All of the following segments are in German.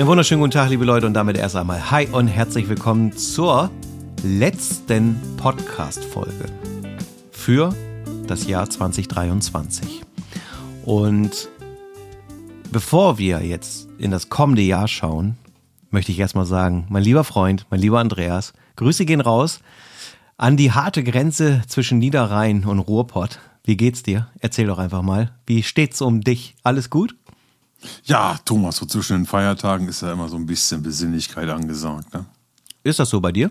Einen wunderschönen guten Tag, liebe Leute, und damit erst einmal Hi und herzlich willkommen zur letzten Podcast-Folge für das Jahr 2023. Und bevor wir jetzt in das kommende Jahr schauen, möchte ich erstmal sagen, mein lieber Freund, mein lieber Andreas, Grüße gehen raus an die harte Grenze zwischen Niederrhein und Ruhrpott. Wie geht's dir? Erzähl doch einfach mal. Wie steht's um dich? Alles gut? Ja, Thomas, so zwischen den Feiertagen ist ja immer so ein bisschen Besinnlichkeit angesagt. Ne? Ist das so bei dir?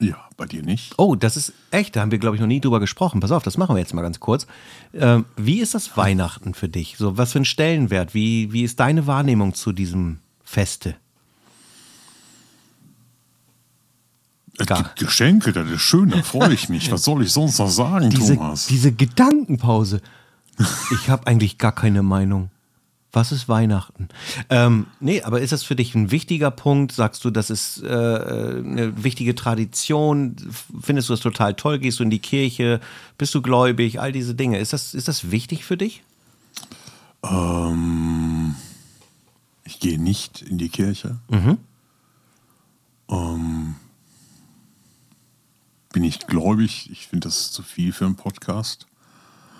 Ja, bei dir nicht. Oh, das ist echt, da haben wir, glaube ich, noch nie drüber gesprochen. Pass auf, das machen wir jetzt mal ganz kurz. Ähm, wie ist das Weihnachten für dich? So, was für ein Stellenwert? Wie, wie ist deine Wahrnehmung zu diesem Feste? Es gibt Geschenke, das ist schön, da freue ich mich. Was soll ich sonst noch sagen, diese, Thomas? Diese Gedankenpause. Ich habe eigentlich gar keine Meinung. Was ist Weihnachten? Ähm, nee, aber ist das für dich ein wichtiger Punkt? Sagst du, das ist äh, eine wichtige Tradition? Findest du das total toll? Gehst du in die Kirche? Bist du gläubig? All diese Dinge. Ist das, ist das wichtig für dich? Ähm, ich gehe nicht in die Kirche. Mhm. Ähm, bin ich gläubig? Ich finde das zu viel für einen Podcast.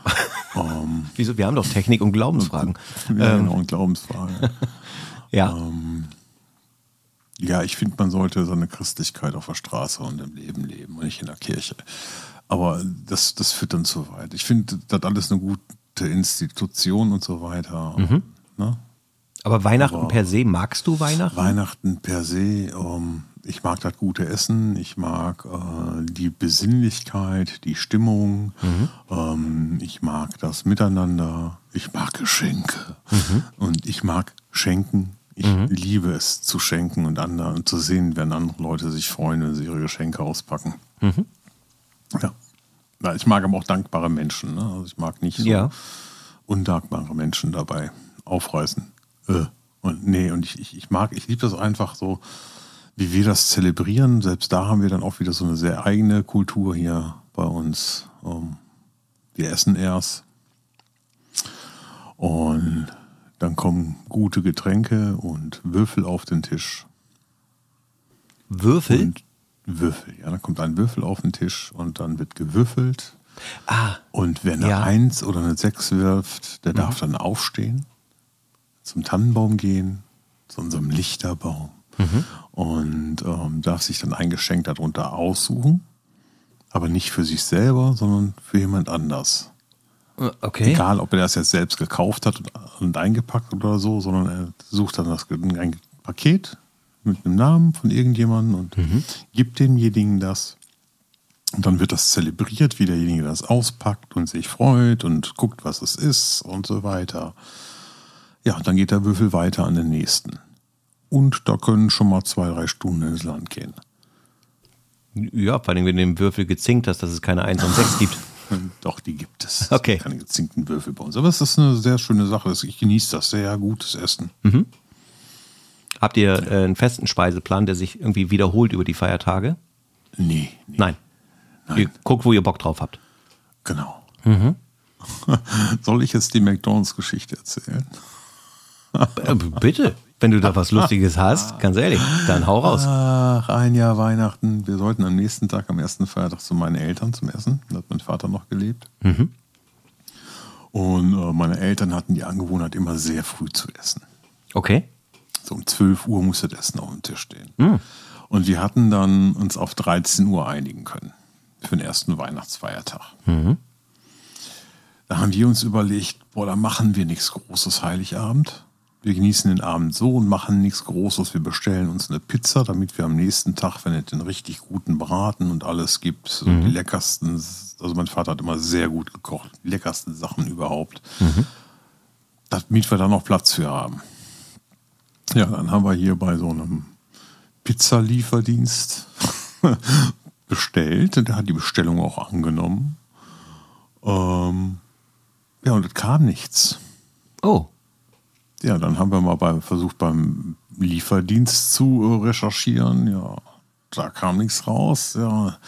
ähm, Wieso? Wir haben doch Technik und Glaubensfragen. Ja, genau, und Glaubensfragen. ja. Ähm, ja, ich finde, man sollte seine Christlichkeit auf der Straße und im Leben leben und nicht in der Kirche. Aber das, das führt dann zu weit. Ich finde, das alles eine gute Institution und so weiter. Mhm. Ne? Aber Weihnachten Aber per se, magst du Weihnachten? Weihnachten per se, um, ich mag das gute Essen, ich mag äh, die Besinnlichkeit, die Stimmung, mhm. ähm, ich mag das Miteinander, ich mag Geschenke mhm. und ich mag Schenken. Ich mhm. liebe es zu schenken und anderen zu sehen, wenn andere Leute sich freuen, wenn sie ihre Geschenke auspacken. Mhm. Ja. ja. Ich mag aber auch dankbare Menschen. Ne? Also ich mag nicht so ja. undankbare Menschen dabei aufreißen. Äh. Und nee, und ich, ich, ich mag, ich liebe das einfach so, wie wir das zelebrieren, selbst da haben wir dann auch wieder so eine sehr eigene Kultur hier bei uns. Ähm, wir essen erst und dann kommen gute Getränke und Würfel auf den Tisch. Würfel? Und Würfel, ja. Dann kommt ein Würfel auf den Tisch und dann wird gewürfelt. Ah. Und wer eine ja. Eins oder eine Sechs wirft, der Mhm. darf dann aufstehen, zum Tannenbaum gehen, zu unserem Lichterbaum Mhm. und ähm, darf sich dann ein Geschenk darunter aussuchen, aber nicht für sich selber, sondern für jemand anders. Okay. Egal, ob er das jetzt selbst gekauft hat und, und eingepackt oder so, sondern er sucht dann das, ein Paket mit einem Namen von irgendjemandem und Mhm. gibt demjenigen das. Und dann wird das zelebriert, wie derjenige das auspackt und sich freut und guckt, was es ist und so weiter. Ja, dann geht der Würfel weiter an den nächsten. Und da können schon mal zwei, drei Stunden ins Land gehen. Ja, vor allem, wenn du den Würfel gezinkt hast, dass es keine 1 und 6 gibt. Doch, die gibt es. Okay. Es Keine gezinkten Würfel bei uns. Aber es ist eine sehr schöne Sache. Ich genieße das. Sehr gutes Essen. Habt ihr äh, einen festen Speiseplan, der sich irgendwie wiederholt über die Feiertage? Nee, nee. Nein. Ihr guckt, wo ihr Bock drauf habt. Genau. Mhm. Soll ich jetzt die McDonalds-Geschichte erzählen? Äh, bitte. Wenn du da was Lustiges hast, ganz ehrlich, dann hau raus. Ach, ein Jahr Weihnachten. Wir sollten am nächsten Tag, am ersten Feiertag, zu meinen Eltern zum Essen. Da hat mein Vater noch gelebt. Mhm. Und äh, meine Eltern hatten die Angewohnheit, immer sehr früh zu essen. Okay. So um 12 Uhr musste das Essen auf dem Tisch stehen. Mhm. Und wir hatten dann uns auf 13 Uhr einigen können für den ersten Weihnachtsfeiertag. Mhm. Da haben wir uns überlegt, boah, da machen wir nichts Großes Heiligabend. Wir genießen den Abend so und machen nichts Großes. Wir bestellen uns eine Pizza, damit wir am nächsten Tag, wenn es den richtig guten Braten und alles gibt, so die leckersten, also mein Vater hat immer sehr gut gekocht, die leckersten Sachen überhaupt, damit wir da noch Platz für haben. Ja, dann haben wir hier bei so einem Pizzalieferdienst bestellt. Der hat die Bestellung auch angenommen. Ähm, ja, und es kam nichts. Oh. Ja, dann haben wir mal bei, versucht, beim Lieferdienst zu äh, recherchieren. Ja, da kam nichts raus. Ja,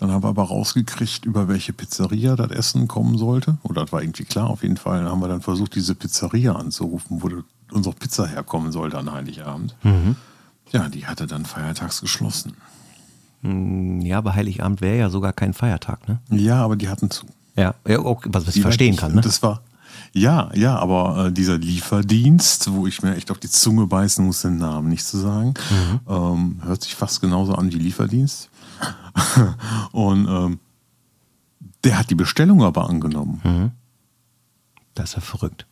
dann haben wir aber rausgekriegt, über welche Pizzeria das Essen kommen sollte. Oder das war irgendwie klar, auf jeden Fall. Dann haben wir dann versucht, diese Pizzeria anzurufen. Wurde unsere Pizza herkommen sollte an Heiligabend. Ja, die hatte dann feiertags geschlossen. Ja, aber Heiligabend wäre ja sogar kein Feiertag, ne? Ja, aber die hatten zu. Ja, ja okay, was ich verstehen kann, ne? Das war, ja, ja, aber äh, dieser Lieferdienst, wo ich mir echt auf die Zunge beißen muss, den Namen nicht zu sagen, Mhm. ähm, hört sich fast genauso an wie Lieferdienst. Und ähm, der hat die Bestellung aber angenommen. Mhm. Das ist ja verrückt.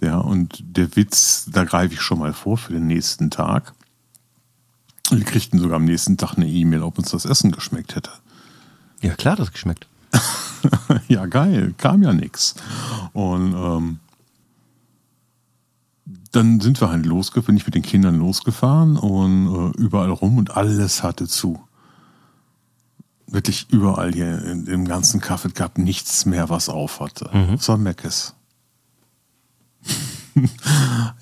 Ja, und der Witz, da greife ich schon mal vor für den nächsten Tag. Wir kriegten sogar am nächsten Tag eine E-Mail, ob uns das Essen geschmeckt hätte. Ja, klar, das geschmeckt. ja, geil, kam ja nix. Und ähm, dann sind wir halt losgefahren, bin ich mit den Kindern losgefahren und äh, überall rum und alles hatte zu. Wirklich überall hier in, im ganzen Kaffee gab nichts mehr, was auf hatte. Das war Meckes.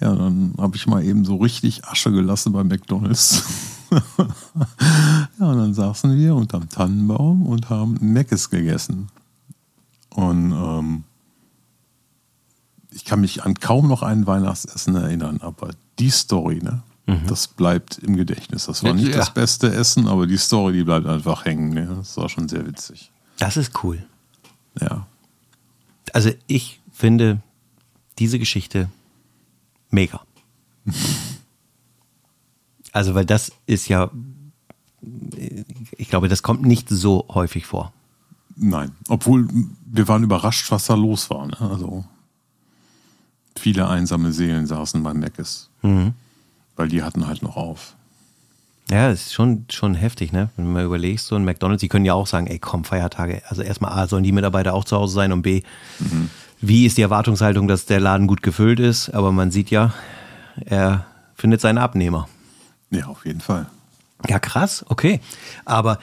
ja, dann habe ich mal eben so richtig Asche gelassen bei McDonalds. ja, und dann saßen wir unterm Tannenbaum und haben Meckes gegessen. Und ähm, ich kann mich an kaum noch ein Weihnachtsessen erinnern, aber die Story, ne, das bleibt im Gedächtnis. Das war nicht Ja. das beste Essen, aber die Story, die bleibt einfach hängen. Ne? Das war schon sehr witzig. Das ist cool. Ja. Also ich finde diese Geschichte mega. Also, weil das ist ja, ich glaube, das kommt nicht so häufig vor. Nein, obwohl wir waren überrascht, was da los war. Ne? Also viele einsame Seelen saßen beim Meckes, weil die hatten halt noch auf. Ja, das ist schon, schon heftig, ne? Wenn du mal überlegst, so ein McDonalds, die können ja auch sagen, ey komm, Feiertage. Also erstmal A, sollen die Mitarbeiter auch zu Hause sein und B, wie ist die Erwartungshaltung, dass der Laden gut gefüllt ist? Aber man sieht ja, er findet seinen Abnehmer. Ja, auf jeden Fall. Ja, krass, okay. Aber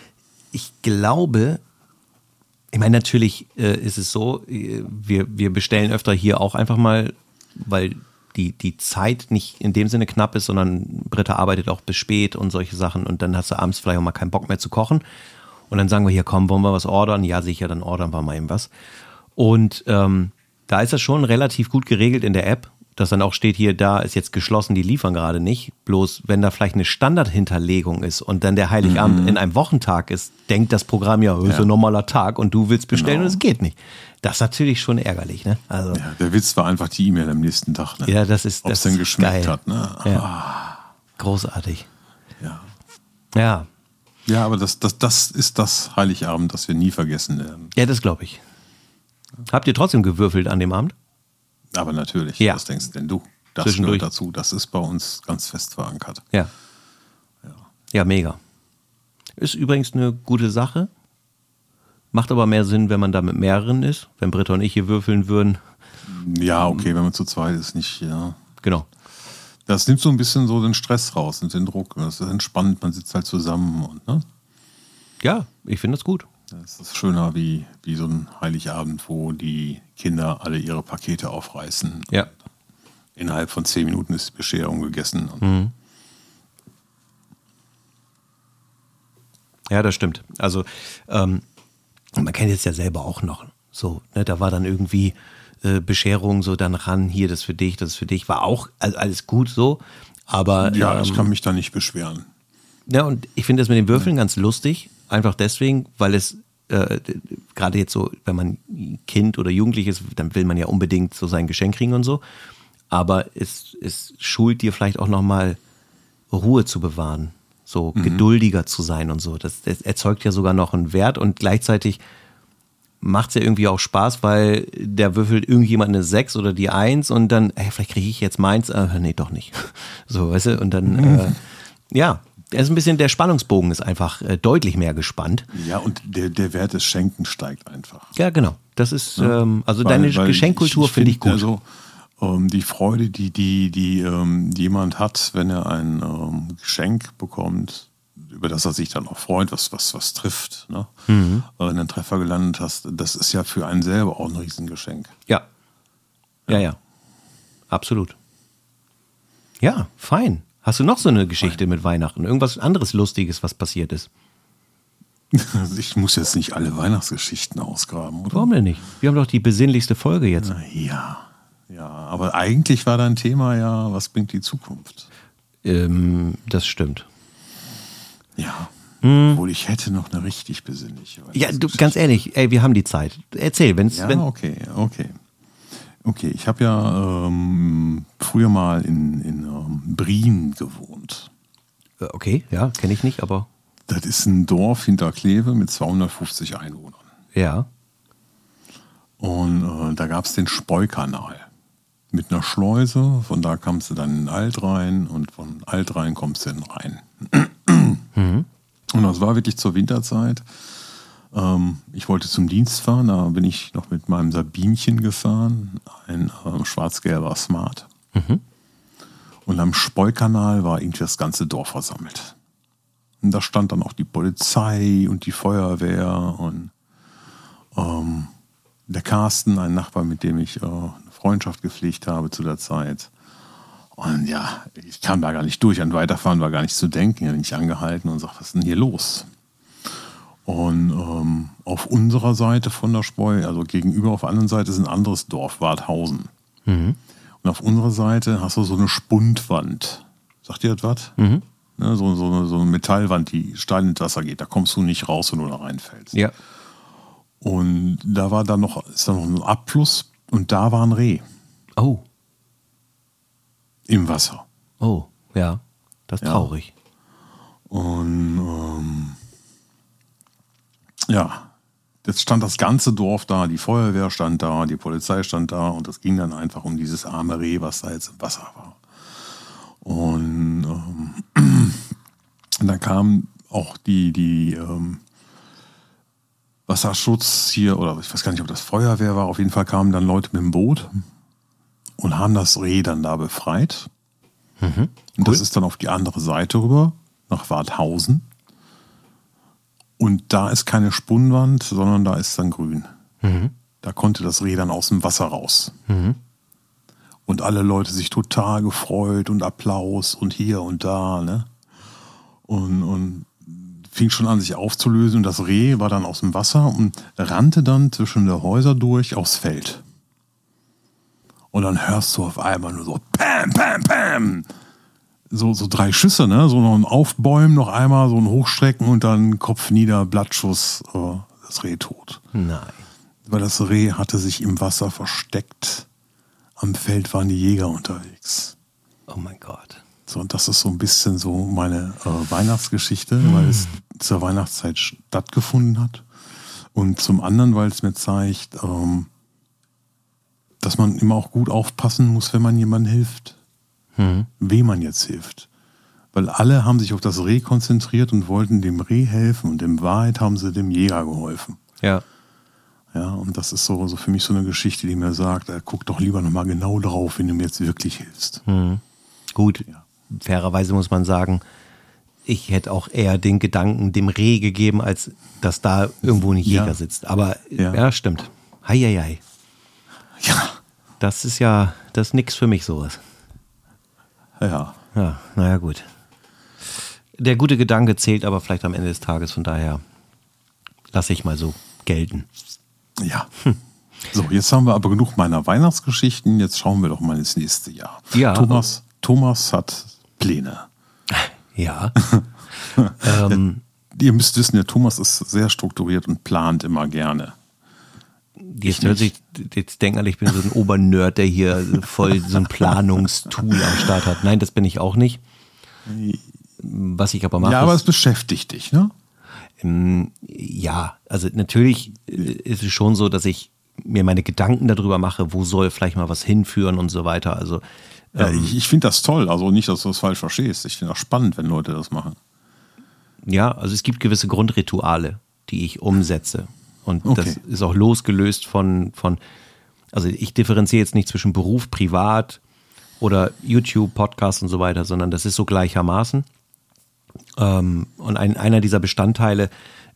ich glaube, ich meine, natürlich äh, ist es so, äh, wir, wir bestellen öfter hier auch einfach mal, weil die, die Zeit nicht in dem Sinne knapp ist, sondern Britta arbeitet auch bis spät und solche Sachen und dann hast du abends vielleicht auch mal keinen Bock mehr zu kochen. Und dann sagen wir hier, komm, wollen wir was ordern? Ja, sicher, dann ordern wir mal eben was. Und ähm, da ist das schon relativ gut geregelt in der App, dass dann auch steht hier, da ist jetzt geschlossen, die liefern gerade nicht. Bloß wenn da vielleicht eine Standardhinterlegung ist und dann der Heiligabend in einem Wochentag ist, denkt das Programm ja, ist Ja. ein normaler Tag und du willst bestellen Genau. und es geht nicht. Das ist natürlich schon ärgerlich, ne? Also, Ja, der Witz war einfach die E-Mail am nächsten Tag. Ne? ja, das ist, Ob das es denn geschmeckt geil. hat. Ne? Ja. Großartig. Ja. Ja, ja, aber das, das, das ist das Heiligabend, das wir nie vergessen werden. ja, das glaube ich. Habt ihr trotzdem gewürfelt an dem Abend? Aber natürlich, Ja. was denkst denn du? Das Zwischendurch. gehört dazu. Das ist bei uns ganz fest verankert. Ja. Ja, mega. Ist übrigens eine gute Sache. Macht aber mehr Sinn, wenn man da mit mehreren ist. Wenn Britta und ich hier würfeln würden. Ja, okay, wenn man zu zweit ist, nicht, ja. Genau. Das nimmt so ein bisschen so den Stress raus und den Druck. Das ist entspannt, man sitzt halt zusammen und ne? Ja, ich finde das gut. Das ist schöner wie, wie so ein Heiligabend, wo die Kinder alle ihre Pakete aufreißen. Ja. Innerhalb von zehn Minuten ist die Bescherung gegessen. Mhm. Ja, das stimmt. Also, ähm, man kennt jetzt ja selber auch noch. So, ne, da war dann irgendwie äh, Bescherung so dann ran, hier, das für dich, das ist für dich. War auch also alles gut so. Aber Ja, ähm, ich kann mich da nicht beschweren. Ja, und ich finde das mit den Würfeln ganz lustig. Einfach deswegen, weil es äh, gerade jetzt so, wenn man Kind oder Jugendlich ist, dann will man ja unbedingt so sein Geschenk kriegen und so. Aber es, es schult dir vielleicht auch nochmal Ruhe zu bewahren, so geduldiger zu sein und so. Das, das erzeugt ja sogar noch einen Wert und gleichzeitig macht es ja irgendwie auch Spaß, weil der würfelt irgendjemand eine 6 oder die 1 und dann, ey, vielleicht kriege ich jetzt meins, äh, nee, doch nicht. So, weißt du, und dann, äh, ja, er ist ein bisschen, der Spannungsbogen ist einfach äh, deutlich mehr gespannt. Ja, und der, der Wert des Schenkens steigt einfach. Ja, genau. Das ist, ähm, also Weil- deine weil Geschenkkultur finde ich gut. Also, ähm, die Freude, die, die, die ähm, jemand hat, wenn er ein ähm, Geschenk bekommt, über das er sich dann auch freut, was, was, was trifft, ne? Mhm. Wenn du einen Treffer gelandet hast, das ist ja für einen selber auch ein Riesengeschenk. Ja. Ja, ja. Absolut. Ja, fein. Hast du noch so eine Geschichte mit Weihnachten? Irgendwas anderes Lustiges, was passiert ist? Ich muss jetzt nicht alle Weihnachtsgeschichten ausgraben, oder? Warum denn nicht? Wir haben doch die besinnlichste Folge jetzt. Ja, Ja, aber eigentlich war dein Thema ja, was bringt die Zukunft? Ähm, das stimmt. Ja. Hm. Obwohl ich hätte noch eine richtig besinnliche. Ja, du, ganz ehrlich, ey, wir haben die Zeit. Erzähl, wenn's, Ja, wenn okay, okay. Okay, ich habe ja ähm, früher mal in, in ähm, Brien gewohnt. Äh, Okay, ja, kenne ich nicht, aber Das ist ein Dorf hinter Kleve mit 250 Einwohnern. ja. Und äh, da gab es den Speukanal mit einer Schleuse. Von da kamst du dann in den Alt rein und von Alt rein kommst du in den Rhein. Und das war wirklich zur Winterzeit. Ähm, ich wollte zum Dienst fahren, da bin ich noch mit meinem Sabinchen gefahren, ein äh, schwarz-gelber Smart. Und am Speukanal war irgendwie das ganze Dorf versammelt. Und da stand dann auch die Polizei und die Feuerwehr und ähm, der Carsten, ein Nachbar, mit dem ich äh, eine Freundschaft gepflegt habe zu der Zeit. Und ja, ich kam da gar nicht durch. An Weiterfahren war gar nicht zu denken. Ich bin ich angehalten und sagte, was ist denn hier los? Und ähm, auf unserer Seite von der Spreu, also gegenüber auf der anderen Seite, ist ein anderes Dorf, Warthausen. Und auf unserer Seite hast du so eine Spundwand. Sagt ihr das was? Ne, so, so, eine- so eine Metallwand, die steil ins Wasser geht. Da kommst du nicht raus, wenn du da reinfällst. Ja. Und da war dann noch, ist da noch ein Abfluss und da war ein Reh Oh, im Wasser. oh, ja. Das ist Ja. traurig. Und ähm, ja, jetzt stand das ganze Dorf da, die Feuerwehr stand da, die Polizei stand da und es ging dann einfach um dieses arme Reh, was da jetzt im Wasser war. Und ähm, dann kam auch die, die ähm, Wasserschutz hier, oder ich weiß gar nicht, ob das Feuerwehr war, auf jeden Fall kamen dann Leute mit dem Boot und haben das Reh dann da befreit. Und das ist dann auf die andere Seite rüber, nach Warthausen. Und da ist keine Spunnwand, sondern da ist dann grün. Da konnte das Reh dann aus dem Wasser raus. Und alle Leute sich total gefreut und Applaus und hier und da. Ne? Und, und fing schon an, sich aufzulösen. Und das Reh war dann aus dem Wasser und rannte dann zwischen der Häuser durch aufs Feld. Und dann hörst du auf einmal nur so Pam, Pam, Pam. So, so drei Schüsse, ne? So noch ein Aufbäumen, noch einmal so ein Hochstrecken und dann Kopf nieder, Blattschuss, äh, das Reh tot. Nein. Weil das Reh hatte sich im Wasser versteckt. Am Feld waren die Jäger unterwegs. Oh mein Gott. So, und das ist so ein bisschen so meine äh, Weihnachtsgeschichte, weil es zur Weihnachtszeit stattgefunden hat. Und zum anderen, weil es mir zeigt, ähm, dass man immer auch gut aufpassen muss, wenn man jemandem hilft. Wem man jetzt hilft. Weil alle haben sich auf das Reh konzentriert und wollten dem Reh helfen und in Wahrheit haben sie dem Jäger geholfen. Ja. Ja, und das ist so, so für mich so eine Geschichte, die mir sagt, äh, guck doch lieber nochmal genau drauf, wenn du mir jetzt wirklich hilfst. Gut, Ja. fairerweise muss man sagen, ich hätte auch eher den Gedanken dem Reh gegeben, als dass da irgendwo ein Jäger Ja. sitzt. Aber ja, Ja. stimmt. Heieiei. Ja. Das ist ja, das ist nix für mich sowas. Ja. Ja, naja, gut. Der gute Gedanke zählt aber vielleicht am Ende des Tages, von daher lasse ich mal so gelten. Ja. So, jetzt haben wir aber genug meiner Weihnachtsgeschichten. Jetzt schauen wir doch mal ins nächste Jahr. Ja. Thomas, Thomas hat Pläne. Ja. ähm, Ihr müsst wissen, der Thomas ist sehr strukturiert und plant immer gerne. Jetzt hört sich, jetzt denken alle, ich bin so ein Obernerd, der hier voll so ein Planungstool am Start hat. Nein, das bin ich auch nicht. Was ich aber mache, ja, aber es beschäftigt dich, ne? Ja, also natürlich äh, ist es schon so, dass ich mir meine Gedanken darüber mache, wo soll vielleicht mal was hinführen und so weiter. Also Ja, ich ich finde das toll. Also nicht, dass du das falsch verstehst. Ich finde das spannend, wenn Leute das machen. ja, also es gibt gewisse Grundrituale, die ich umsetze. Und das Okay. ist auch losgelöst von, von, also ich differenziere jetzt nicht zwischen Beruf, Privat oder YouTube, Podcast und so weiter, sondern das ist so gleichermaßen. Ähm, und ein, einer dieser Bestandteile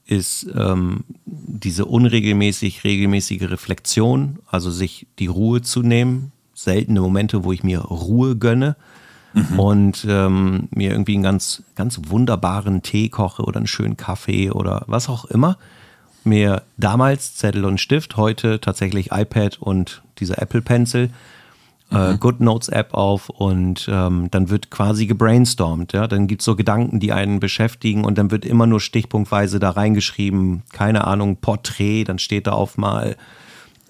ist ähm, diese unregelmäßig regelmäßige Reflexion, also sich die Ruhe zu nehmen, seltene Momente, wo ich mir Ruhe gönne und ähm, mir irgendwie einen ganz, ganz wunderbaren Tee koche oder einen schönen Kaffee oder was auch immer. Mir damals Zettel und Stift, heute tatsächlich iPad und dieser Apple Pencil äh, Good Notes App auf und ähm, dann wird quasi gebrainstormt. Ja? Dann gibt es so Gedanken, die einen beschäftigen und dann wird immer nur stichpunktweise da reingeschrieben, keine Ahnung, Porträt, dann steht da auf mal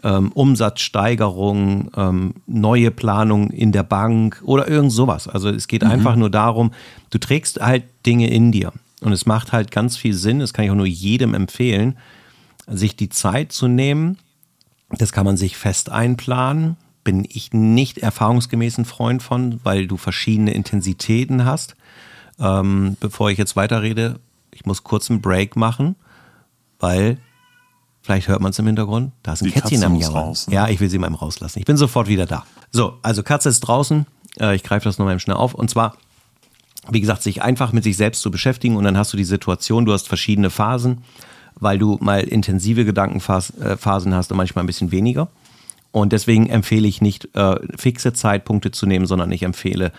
ähm, Umsatzsteigerung, ähm, neue Planung in der Bank oder irgend sowas. Also es geht mhm. einfach nur darum, du trägst halt Dinge in dir. Und es macht halt ganz viel Sinn, das kann ich auch nur jedem empfehlen, sich die Zeit zu nehmen. Das kann man sich fest einplanen. Bin ich nicht erfahrungsgemäß ein Freund von, weil du verschiedene Intensitäten hast. Ähm, bevor ich jetzt weiterrede, ich muss kurz einen Break machen, weil Vielleicht hört man es im Hintergrund. Da ist ein die Kätzchen am Jammern. Raus, ne? Ja, ich will sie mal rauslassen. Ich bin sofort wieder da. So, also Katze ist draußen. Äh, ich greife das nochmal schnell auf. Und zwar, wie gesagt, sich einfach mit sich selbst zu beschäftigen. Und dann hast du die Situation, du hast verschiedene Phasen, weil du mal intensive Gedankenphasen äh, hast und manchmal ein bisschen weniger. Und deswegen empfehle ich nicht, äh, fixe Zeitpunkte zu nehmen, sondern ich empfehle,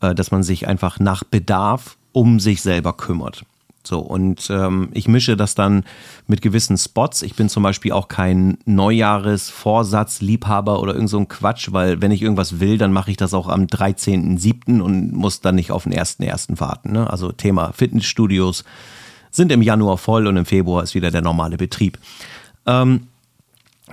äh, dass man sich einfach nach Bedarf um sich selber kümmert. So, und ähm, ich mische das dann mit gewissen Spots. Ich bin zum Beispiel auch kein Neujahresvorsatzliebhaber oder irgend so ein Quatsch, weil wenn ich irgendwas will, dann mache ich das auch am 13.07. und muss dann nicht auf den 1.01. warten. Ne? Also Thema Fitnessstudios sind im Januar voll und im Februar ist wieder der normale Betrieb. Ähm,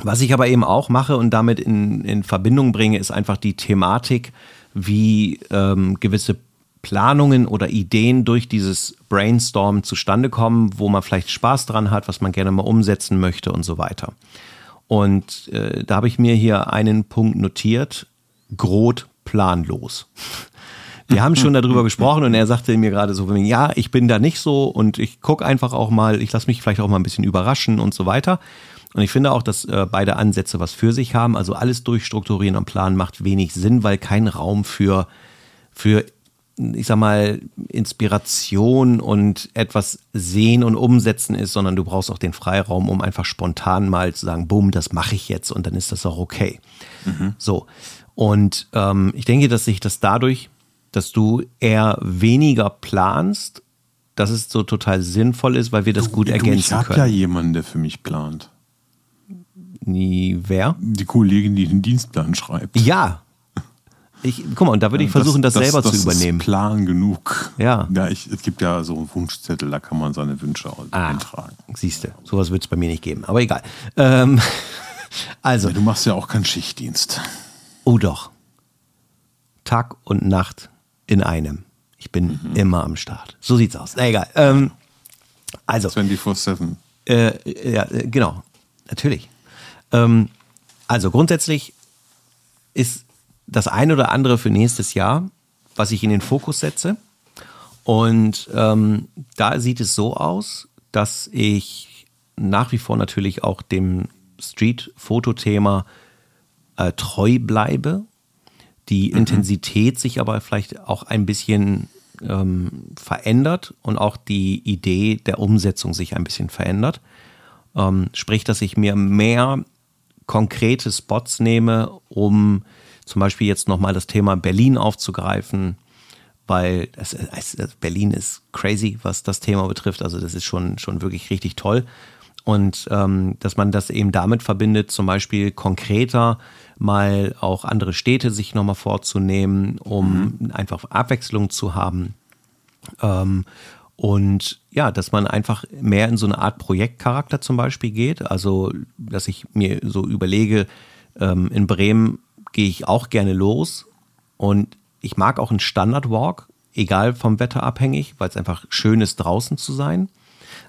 was ich aber eben auch mache und damit in, in Verbindung bringe, ist einfach die Thematik, wie ähm, gewisse Planungen oder Ideen durch dieses Brainstorm zustande kommen, wo man vielleicht Spaß dran hat, was man gerne mal umsetzen möchte und so weiter. Und äh, da habe ich mir hier einen Punkt notiert, Grot planlos. Wir haben schon darüber gesprochen und er sagte mir gerade so, ja, ich bin da nicht so und ich gucke einfach auch mal, ich lasse mich vielleicht auch mal ein bisschen überraschen und so weiter. Und ich finde auch, dass äh, beide Ansätze was für sich haben. Also alles durchstrukturieren und planen macht wenig Sinn, weil kein Raum für, für ich sag mal, Inspiration und etwas sehen und umsetzen ist, sondern du brauchst auch den Freiraum, um einfach spontan mal zu sagen, boom, das mache ich jetzt und dann ist das auch okay. Mhm. So. Und ähm, ich denke, dass sich das dadurch, dass du eher weniger planst, dass es so total sinnvoll ist, weil wir das du, gut ergänzen ich können. Ich habe ja jemanden, der für mich plant. Nie, wer? Die Kollegin, die den Dienstplan schreibt. Ja, ich, guck mal, und da würde ich versuchen, das, das, das selber das zu übernehmen. Ist Plan genug. Ja. Ja, ich, es gibt ja so einen Wunschzettel, da kann man seine Wünsche ah, eintragen. Siehst du, sowas wird es bei mir nicht geben, aber egal. Ähm, also. Ja, du machst ja auch keinen Schichtdienst. Oh doch. Tag und Nacht in einem. Ich bin mhm. immer am Start. So sieht's aus. Na egal. Ähm, also. 24-7. Äh, ja, äh, genau. Natürlich. Ähm, also grundsätzlich ist das eine oder andere für nächstes Jahr, was ich in den Fokus setze. Und ähm, da sieht es so aus, dass ich nach wie vor natürlich auch dem Street-Foto-Thema äh, treu bleibe. Die mhm. Intensität sich aber vielleicht auch ein bisschen ähm, verändert und auch die Idee der Umsetzung sich ein bisschen verändert. Ähm, sprich, dass ich mir mehr konkrete Spots nehme, um zum Beispiel jetzt nochmal das Thema Berlin aufzugreifen, weil es, es, Berlin ist crazy, was das Thema betrifft. Also das ist schon, schon wirklich richtig toll. Und ähm, dass man das eben damit verbindet, zum Beispiel konkreter mal auch andere Städte sich nochmal vorzunehmen, um mhm. einfach Abwechslung zu haben. Ähm, und ja, dass man einfach mehr in so eine Art Projektcharakter zum Beispiel geht. Also, dass ich mir so überlege, ähm, in Bremen gehe ich auch gerne los und ich mag auch einen Standardwalk, egal vom Wetter abhängig, weil es einfach schön ist, draußen zu sein.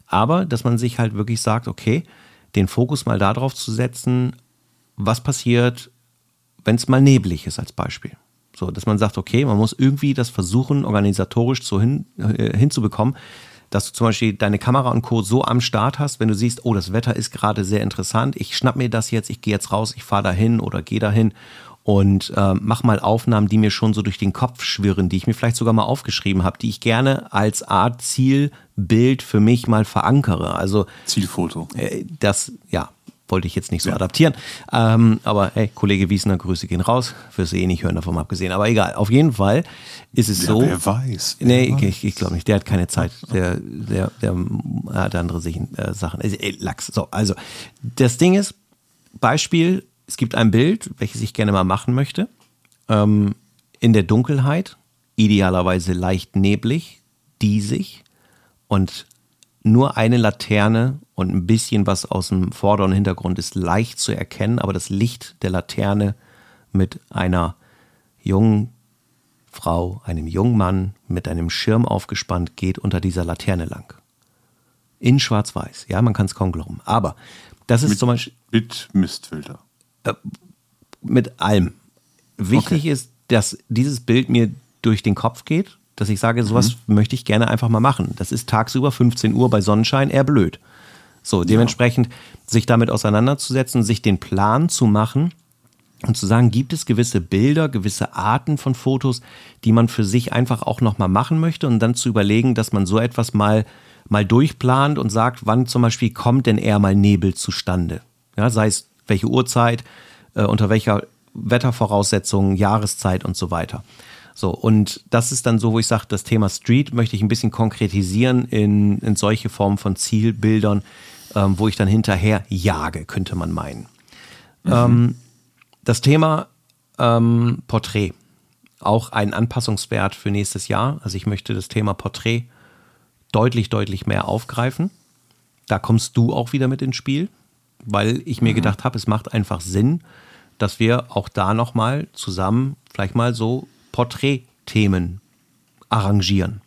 Aber dass man sich halt wirklich sagt, okay, den Fokus mal darauf zu setzen, was passiert, wenn es mal neblig ist als Beispiel. So, dass man sagt, okay, man muss irgendwie das versuchen, organisatorisch zu hin, äh, hinzubekommen, dass du zum Beispiel deine Kamera und Co. so am Start hast, wenn du siehst, oh, das Wetter ist gerade sehr interessant, ich schnapp mir das jetzt, ich gehe jetzt raus, ich fahre dahin oder gehe dahin und äh, mach mal Aufnahmen, die mir schon so durch den Kopf schwirren, die ich mir vielleicht sogar mal aufgeschrieben habe, die ich gerne als Art Zielbild für mich mal verankere. Also Zielfoto. Äh, das, ja, wollte ich jetzt nicht so ja. adaptieren. Ähm, aber hey, Kollege Wiesner, Grüße gehen raus. Fürs eh nicht hören davon abgesehen. Aber egal, auf jeden Fall ist es ja, so. Wer weiß. Wer nee, weiß. ich, ich glaube nicht. Der hat keine Zeit. Der, der, der hat andere Sachen. Äh, Lachs. So, also das Ding ist, Beispiel, es gibt ein Bild, welches ich gerne mal machen möchte. ähm, in der Dunkelheit, idealerweise leicht neblig, diesig und nur eine Laterne und ein bisschen was aus dem vorderen Hintergrund ist leicht zu erkennen, aber das Licht der Laterne mit einer jungen Frau, einem jungen Mann mit einem Schirm aufgespannt geht unter dieser Laterne lang. In Schwarz-Weiß. Ja, man kann es kaum glauben. Aber das ist mit, zum Beispiel. Mit Mistfilter. Äh, mit allem. Wichtig okay. ist, dass dieses Bild mir durch den Kopf geht, dass ich sage, sowas mhm. möchte ich gerne einfach mal machen. Das ist tagsüber 15 Uhr bei Sonnenschein eher blöd. So, dementsprechend ja. sich damit auseinanderzusetzen, sich den Plan zu machen und zu sagen, gibt es gewisse Bilder, gewisse Arten von Fotos, die man für sich einfach auch nochmal machen möchte und dann zu überlegen, dass man so etwas mal, mal durchplant und sagt, wann zum Beispiel kommt denn eher mal Nebel zustande? Ja, sei es welche Uhrzeit, äh, unter welcher Wettervoraussetzungen, Jahreszeit und so weiter. So, und das ist dann so, wo ich sage, das Thema Street möchte ich ein bisschen konkretisieren in, in solche Formen von Zielbildern, ähm, wo ich dann hinterher jage, könnte man meinen. Mhm. Ähm, das Thema ähm, Porträt, auch ein Anpassungswert für nächstes Jahr. Also ich möchte das Thema Porträt deutlich, deutlich mehr aufgreifen. Da kommst du auch wieder mit ins Spiel, weil ich mir mhm. gedacht habe, es macht einfach Sinn, dass wir auch da nochmal zusammen vielleicht mal so Porträtthemen arrangieren.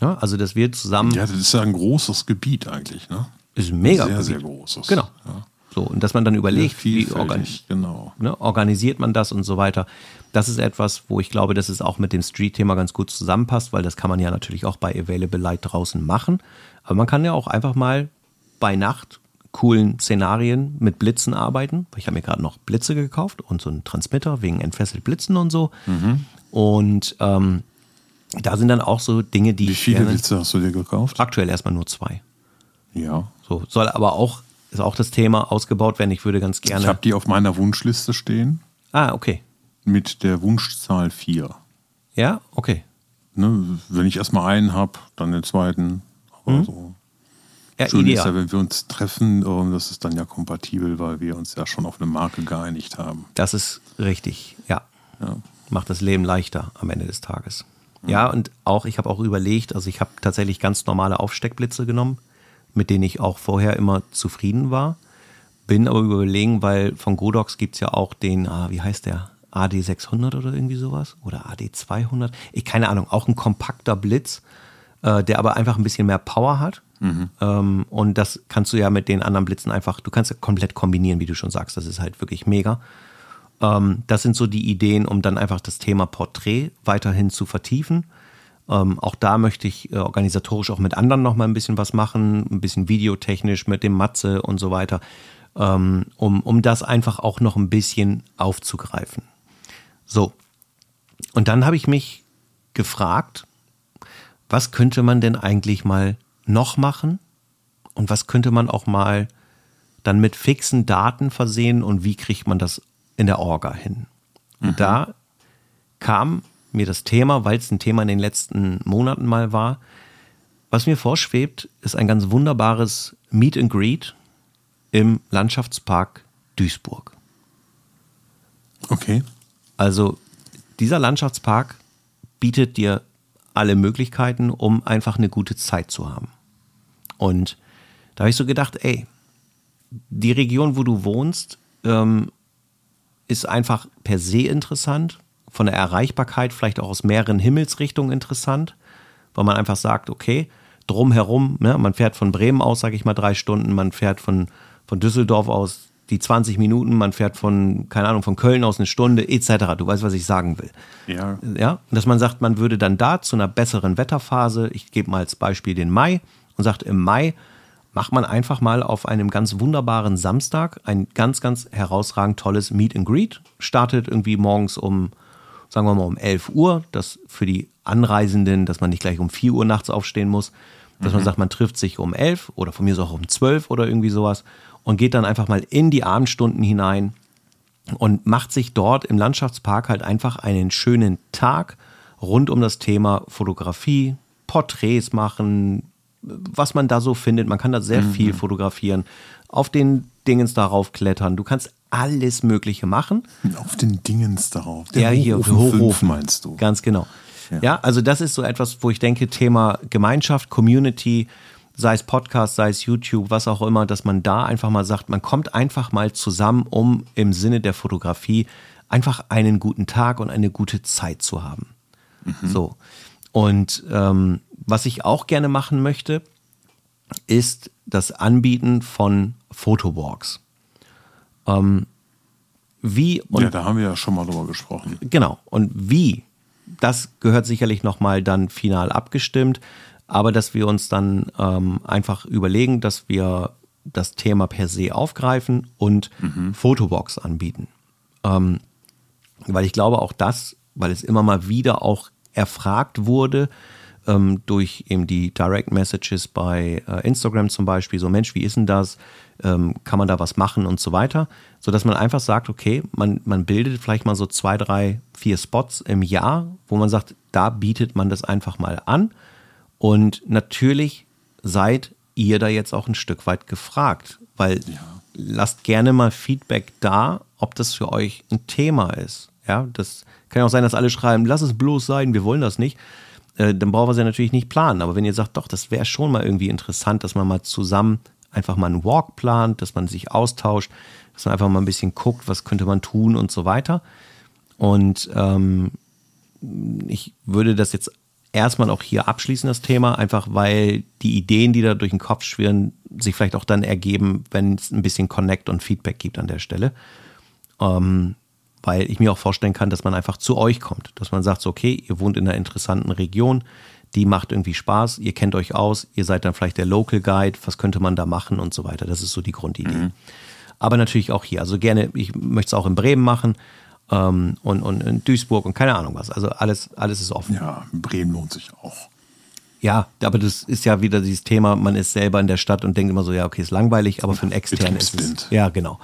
Ja, also, dass wir zusammen. Ja, das ist ja ein großes Gebiet eigentlich, ne? Ist mega. Sehr, sehr großes. Genau. Ja. So, und dass man dann überlegt, wie organi genau. ne, organisiert man das und so weiter. Das ist etwas, wo ich glaube, dass es auch mit dem Street-Thema ganz gut zusammenpasst, weil das kann man ja natürlich auch bei Available Light draußen machen. Aber man kann ja auch einfach mal bei Nacht coolen Szenarien mit Blitzen arbeiten. Ich habe mir gerade noch Blitze gekauft und so einen Transmitter wegen entfesselt Blitzen und so. Mhm. Und ähm, da sind dann auch so Dinge, die. Wie viele Blitze hast du dir gekauft? Aktuell erstmal nur zwei. Ja. So, soll aber auch, ist auch das Thema ausgebaut werden. Ich würde ganz gerne. Ich habe die auf meiner Wunschliste stehen. Ah, okay. Mit der Wunschzahl 4. Ja, okay. Ne, wenn ich erstmal einen habe, dann den zweiten. Aber mhm. so. Ja, Schön ideal. ist ja, wenn wir uns treffen, das ist dann ja kompatibel, weil wir uns ja schon auf eine Marke geeinigt haben. Das ist richtig, ja. ja macht das Leben leichter am Ende des Tages. Ja, und auch, ich habe auch überlegt, also ich habe tatsächlich ganz normale Aufsteckblitze genommen, mit denen ich auch vorher immer zufrieden war. Bin aber überlegen, weil von Godox gibt es ja auch den, ah, wie heißt der? AD600 oder irgendwie sowas? Oder AD200? Ich keine Ahnung, auch ein kompakter Blitz, äh, der aber einfach ein bisschen mehr Power hat. Mhm. Ähm, und das kannst du ja mit den anderen Blitzen einfach, du kannst ja komplett kombinieren, wie du schon sagst. Das ist halt wirklich mega. Ähm, das sind so die Ideen, um dann einfach das Thema Porträt weiterhin zu vertiefen. Ähm, auch da möchte ich äh, organisatorisch auch mit anderen noch mal ein bisschen was machen, ein bisschen videotechnisch mit dem Matze und so weiter, ähm, um, um das einfach auch noch ein bisschen aufzugreifen. So. Und dann habe ich mich gefragt, was könnte man denn eigentlich mal noch machen? Und was könnte man auch mal dann mit fixen Daten versehen und wie kriegt man das in der Orga hin. Und mhm. da kam mir das Thema, weil es ein Thema in den letzten Monaten mal war, was mir vorschwebt, ist ein ganz wunderbares Meet and Greet im Landschaftspark Duisburg. Okay. Also dieser Landschaftspark bietet dir alle Möglichkeiten, um einfach eine gute Zeit zu haben. Und da habe ich so gedacht, ey, die Region, wo du wohnst, ähm, ist einfach per se interessant, von der Erreichbarkeit vielleicht auch aus mehreren Himmelsrichtungen interessant, weil man einfach sagt, okay, drumherum, ne, man fährt von Bremen aus, sage ich mal, drei Stunden, man fährt von, von Düsseldorf aus die 20 Minuten, man fährt von, keine Ahnung, von Köln aus eine Stunde, etc. Du weißt, was ich sagen will. Ja. Ja, dass man sagt, man würde dann da zu einer besseren Wetterphase, ich gebe mal als Beispiel den Mai und sagt, im Mai macht man einfach mal auf einem ganz wunderbaren Samstag ein ganz, ganz herausragend tolles Meet and Greet. Startet irgendwie morgens um, sagen wir mal, um 11 Uhr. Das für die Anreisenden, dass man nicht gleich um 4 Uhr nachts aufstehen muss. Dass mhm. man sagt, man trifft sich um 11 oder von mir aus auch um 12 oder irgendwie sowas und geht dann einfach mal in die Abendstunden hinein und macht sich dort im Landschaftspark halt einfach einen schönen Tag rund um das Thema Fotografie, Porträts machen, was man da so findet. Man kann da sehr mhm. viel fotografieren, auf den Dingens darauf klettern. Du kannst alles Mögliche machen. Auf den Dingens darauf. Der ja, hier Hochofen Hochofen 5 meinst du? Ganz genau. Ja. ja, also das ist so etwas, wo ich denke, Thema Gemeinschaft, Community, sei es Podcast, sei es YouTube, was auch immer, dass man da einfach mal sagt, man kommt einfach mal zusammen, um im Sinne der Fotografie einfach einen guten Tag und eine gute Zeit zu haben. Mhm. So. Und ähm, was ich auch gerne machen möchte, ist das Anbieten von Fotowalks. Ähm, wie und ja, da haben wir ja schon mal drüber gesprochen. Genau. Und wie, das gehört sicherlich nochmal dann final abgestimmt, aber dass wir uns dann ähm, einfach überlegen, dass wir das Thema per se aufgreifen und mhm. Fotobox anbieten. Ähm, weil ich glaube auch das, weil es immer mal wieder auch erfragt wurde, ähm, durch eben die Direct Messages bei äh, Instagram zum Beispiel, so Mensch, wie ist denn das? Ähm, kann man da was machen und so weiter, sodass man einfach sagt, okay, man, man bildet vielleicht mal so zwei, drei, vier Spots im Jahr, wo man sagt, da bietet man das einfach mal an. Und natürlich seid ihr da jetzt auch ein Stück weit gefragt, weil ja. lasst gerne mal Feedback da, ob das für euch ein Thema ist. Ja, das kann ja auch sein, dass alle schreiben, lass es bloß sein, wir wollen das nicht. Äh, dann brauchen wir sie natürlich nicht planen. Aber wenn ihr sagt, doch, das wäre schon mal irgendwie interessant, dass man mal zusammen einfach mal einen Walk plant, dass man sich austauscht, dass man einfach mal ein bisschen guckt, was könnte man tun und so weiter. Und ähm, ich würde das jetzt erstmal auch hier abschließen, das Thema, einfach weil die Ideen, die da durch den Kopf schwirren, sich vielleicht auch dann ergeben, wenn es ein bisschen Connect und Feedback gibt an der Stelle. Ähm, weil ich mir auch vorstellen kann, dass man einfach zu euch kommt, dass man sagt, so, okay, ihr wohnt in einer interessanten Region, die macht irgendwie Spaß, ihr kennt euch aus, ihr seid dann vielleicht der Local Guide, was könnte man da machen und so weiter. Das ist so die Grundidee. Mhm. Aber natürlich auch hier, also gerne, ich möchte es auch in Bremen machen ähm, und, und in Duisburg und keine Ahnung was. Also alles, alles ist offen. Ja, Bremen lohnt sich auch. Ja, aber das ist ja wieder dieses Thema, man ist selber in der Stadt und denkt immer so, ja, okay, ist langweilig, aber für einen externen ist es. Ja, genau.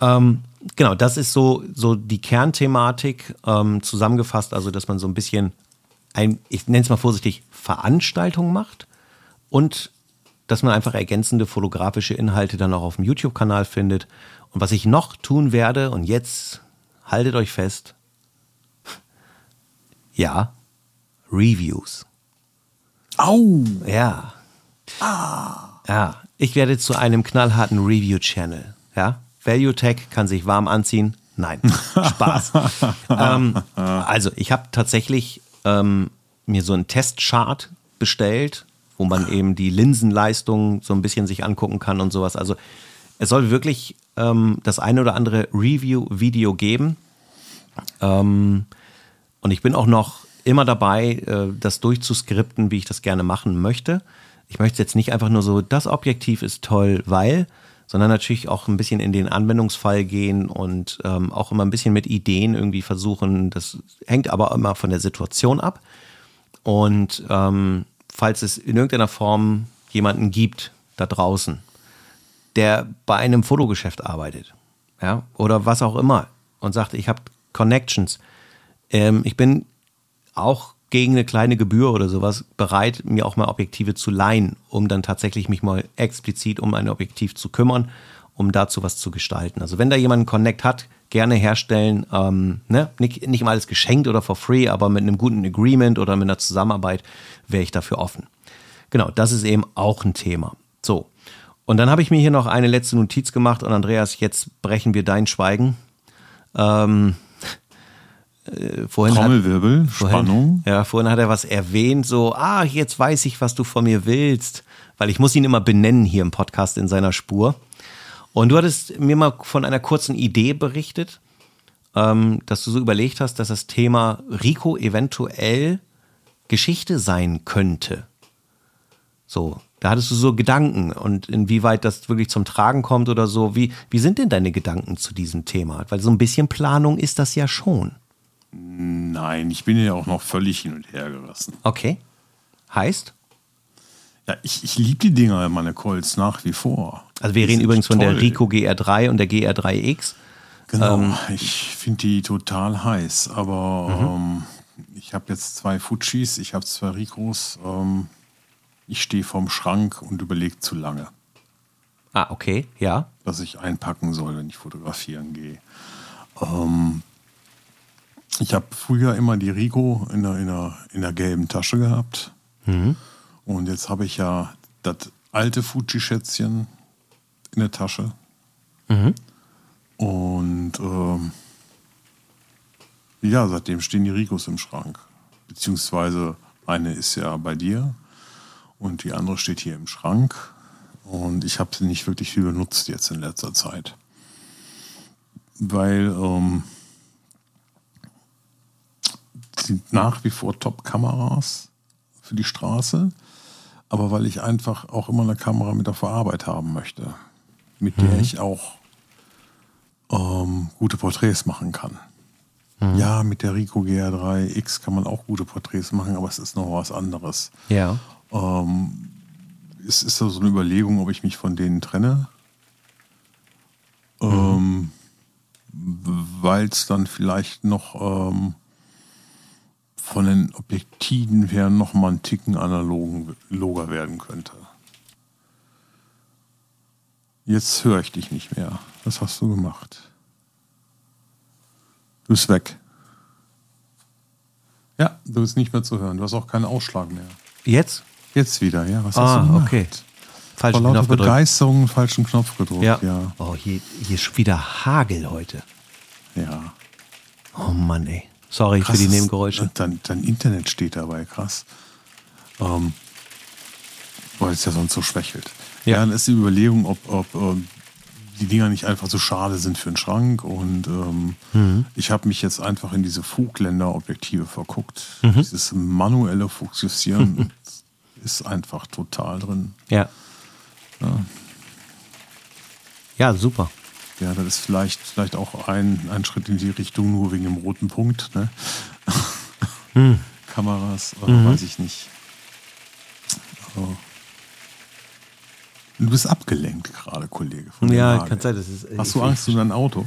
Ähm, genau, das ist so, so die Kernthematik ähm, zusammengefasst, also dass man so ein bisschen ein, ich nenne es mal vorsichtig, Veranstaltung macht und dass man einfach ergänzende fotografische Inhalte dann auch auf dem YouTube-Kanal findet. Und was ich noch tun werde, und jetzt haltet euch fest, ja, Reviews. Au! Ja. Ah. Ja, ich werde zu einem knallharten Review-Channel. Ja, Value Tech kann sich warm anziehen. Nein, Spaß. ähm, also, ich habe tatsächlich ähm, mir so einen Testchart bestellt, wo man eben die Linsenleistung so ein bisschen sich angucken kann und sowas. Also, es soll wirklich ähm, das eine oder andere Review-Video geben. Ähm, und ich bin auch noch immer dabei, äh, das durchzuskripten, wie ich das gerne machen möchte. Ich möchte jetzt nicht einfach nur so, das Objektiv ist toll, weil, sondern natürlich auch ein bisschen in den Anwendungsfall gehen und ähm, auch immer ein bisschen mit Ideen irgendwie versuchen. Das hängt aber immer von der Situation ab. Und ähm, falls es in irgendeiner Form jemanden gibt da draußen, der bei einem Fotogeschäft arbeitet, ja, oder was auch immer und sagt, ich habe Connections, ähm, ich bin auch gegen eine kleine Gebühr oder sowas bereit, mir auch mal Objektive zu leihen, um dann tatsächlich mich mal explizit um ein Objektiv zu kümmern, um dazu was zu gestalten. Also wenn da jemand einen Connect hat, gerne herstellen, ähm, ne? nicht, nicht mal alles geschenkt oder for free, aber mit einem guten Agreement oder mit einer Zusammenarbeit wäre ich dafür offen. Genau, das ist eben auch ein Thema. So. Und dann habe ich mir hier noch eine letzte Notiz gemacht und Andreas, jetzt brechen wir dein Schweigen. Ähm, äh, vorhin Trommelwirbel, hat, vorhin, Spannung. Ja, vorhin hat er was erwähnt, so, ah, jetzt weiß ich, was du von mir willst. Weil ich muss ihn immer benennen hier im Podcast in seiner Spur. Und du hattest mir mal von einer kurzen Idee berichtet, ähm, dass du so überlegt hast, dass das Thema Rico eventuell Geschichte sein könnte. So, da hattest du so Gedanken und inwieweit das wirklich zum Tragen kommt oder so. Wie, wie sind denn deine Gedanken zu diesem Thema? Weil so ein bisschen Planung ist das ja schon. Nein, ich bin ja auch noch völlig hin und her gerissen. Okay. Heißt? Ja, ich, ich liebe die Dinger, meine Colts, nach wie vor. Also wir die reden übrigens von toll. der Rico GR3 und der GR3X. Genau, ähm, ich finde die total heiß, aber mhm. ähm, ich habe jetzt zwei Fujis, ich habe zwei Ricos. Ähm, ich stehe vorm Schrank und überlege zu lange. Ah, okay, ja. das ich einpacken soll, wenn ich fotografieren gehe. Ähm, ich habe früher immer die Rico in der, in, der, in der gelben Tasche gehabt. Und jetzt habe ich ja das alte Fuji-Schätzchen in der Tasche. Und ähm, ja, seitdem stehen die Ricos im Schrank. Beziehungsweise eine ist ja bei dir und die andere steht hier im Schrank. Und ich habe sie nicht wirklich viel benutzt jetzt in letzter Zeit. Weil ähm, sind nach wie vor Top-Kameras für die Straße, aber weil ich einfach auch immer eine Kamera mit auf der Arbeit haben möchte, mit der ich auch ähm, gute Porträts machen kann. Ja, mit der Ricoh GR3X kann man auch gute Porträts machen, aber es ist noch was anderes. Ja. Ähm, es ist so eine Überlegung, ob ich mich von denen trenne. Ähm, Weil es dann vielleicht noch ähm, von den Objektiven her noch mal einen Ticken analoger werden könnte. Jetzt höre ich dich nicht mehr. Was hast du gemacht? Du bist weg. Ja, du bist nicht mehr zu hören. Du hast auch keinen Ausschlag mehr. Jetzt? Jetzt wieder, ja. Was hast Ah, du gemacht? okay. Vor Falschen lauter Knopf gedrückt. Begeisterung einen falschen Knopf gedrückt, Ja. ja. Oh, hier, hier ist wieder Hagel heute. ja. Oh Mann, ey. Sorry Krass, für die Nebengeräusche. Dein, dein Internet steht dabei, krass. Ähm, weil es ja sonst so schwächelt. Ja. Ja, dann ist die Überlegung, ob, ob ähm, die Dinger nicht einfach so schade sind für den Schrank. Und ähm, Mhm. ich habe mich jetzt einfach in diese Fugländer-Objektive verguckt. Mhm. Dieses manuelle Fokussieren ist einfach total drin. Ja. Ja, super. Ja, das ist vielleicht, vielleicht auch ein, ein Schritt in die Richtung, nur wegen dem roten Punkt. Ne? Hm. Kameras, äh, Mhm. weiß ich nicht. Oh. Du bist abgelenkt gerade, Kollege. Ja, Hagel. kann sein, das ist. äh, Hast du Angst um dein Auto?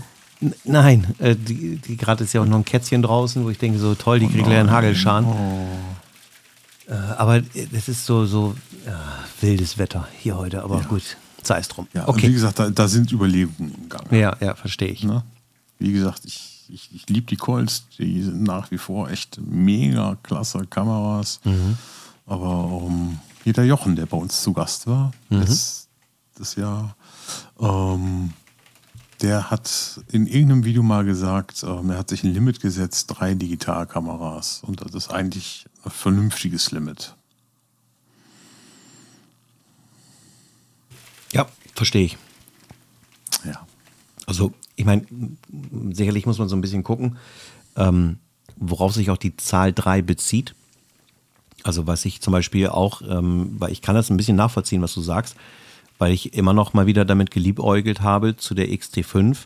Nein, äh, die, die gerade ist ja auch noch ein Kätzchen draußen, wo ich denke, so toll, die kriegt gleich einen Hagelschaden. Äh, aber äh, das ist so, so äh, wildes Wetter hier heute, aber gut, sei es drum. Ja, und wie okay. gesagt, da, da sind Überlegungen im Gang. Ja, ja, verstehe ich. Ne? Wie gesagt, ich, ich, ich liebe die Colts, die sind nach wie vor echt mega klasse Kameras. Mhm. Aber ähm, hier der Jochen, der bei uns zu Gast war, Mhm. das, das Jahr, ähm, der hat in irgendeinem Video mal gesagt, ähm, er hat sich ein Limit gesetzt, drei Digitalkameras. Und das ist eigentlich ein vernünftiges Limit. Ja, verstehe ich. Ja. Also, ich meine, sicherlich muss man so ein bisschen gucken, ähm, worauf sich auch die Zahl 3 bezieht. Also, was ich zum Beispiel auch, ähm, weil ich kann das ein bisschen nachvollziehen, was du sagst, weil ich immer noch mal wieder damit geliebäugelt habe, zu der XT5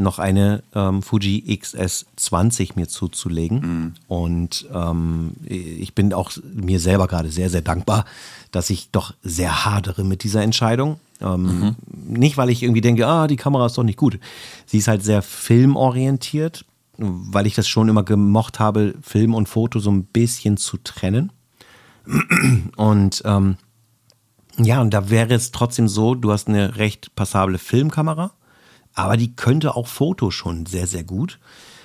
noch eine ähm, Fuji XS20 mir zuzulegen. Und ähm, ich bin auch mir selber gerade sehr, sehr dankbar, dass ich doch sehr hadere mit dieser Entscheidung. Ähm, Nicht, weil ich irgendwie denke, ah, die Kamera ist doch nicht gut. Sie ist halt sehr filmorientiert, weil ich das schon immer gemocht habe, Film und Foto so ein bisschen zu trennen. Und ähm, ja, und da wäre es trotzdem so, du hast eine recht passable Filmkamera, aber die könnte auch Foto schon sehr, sehr gut.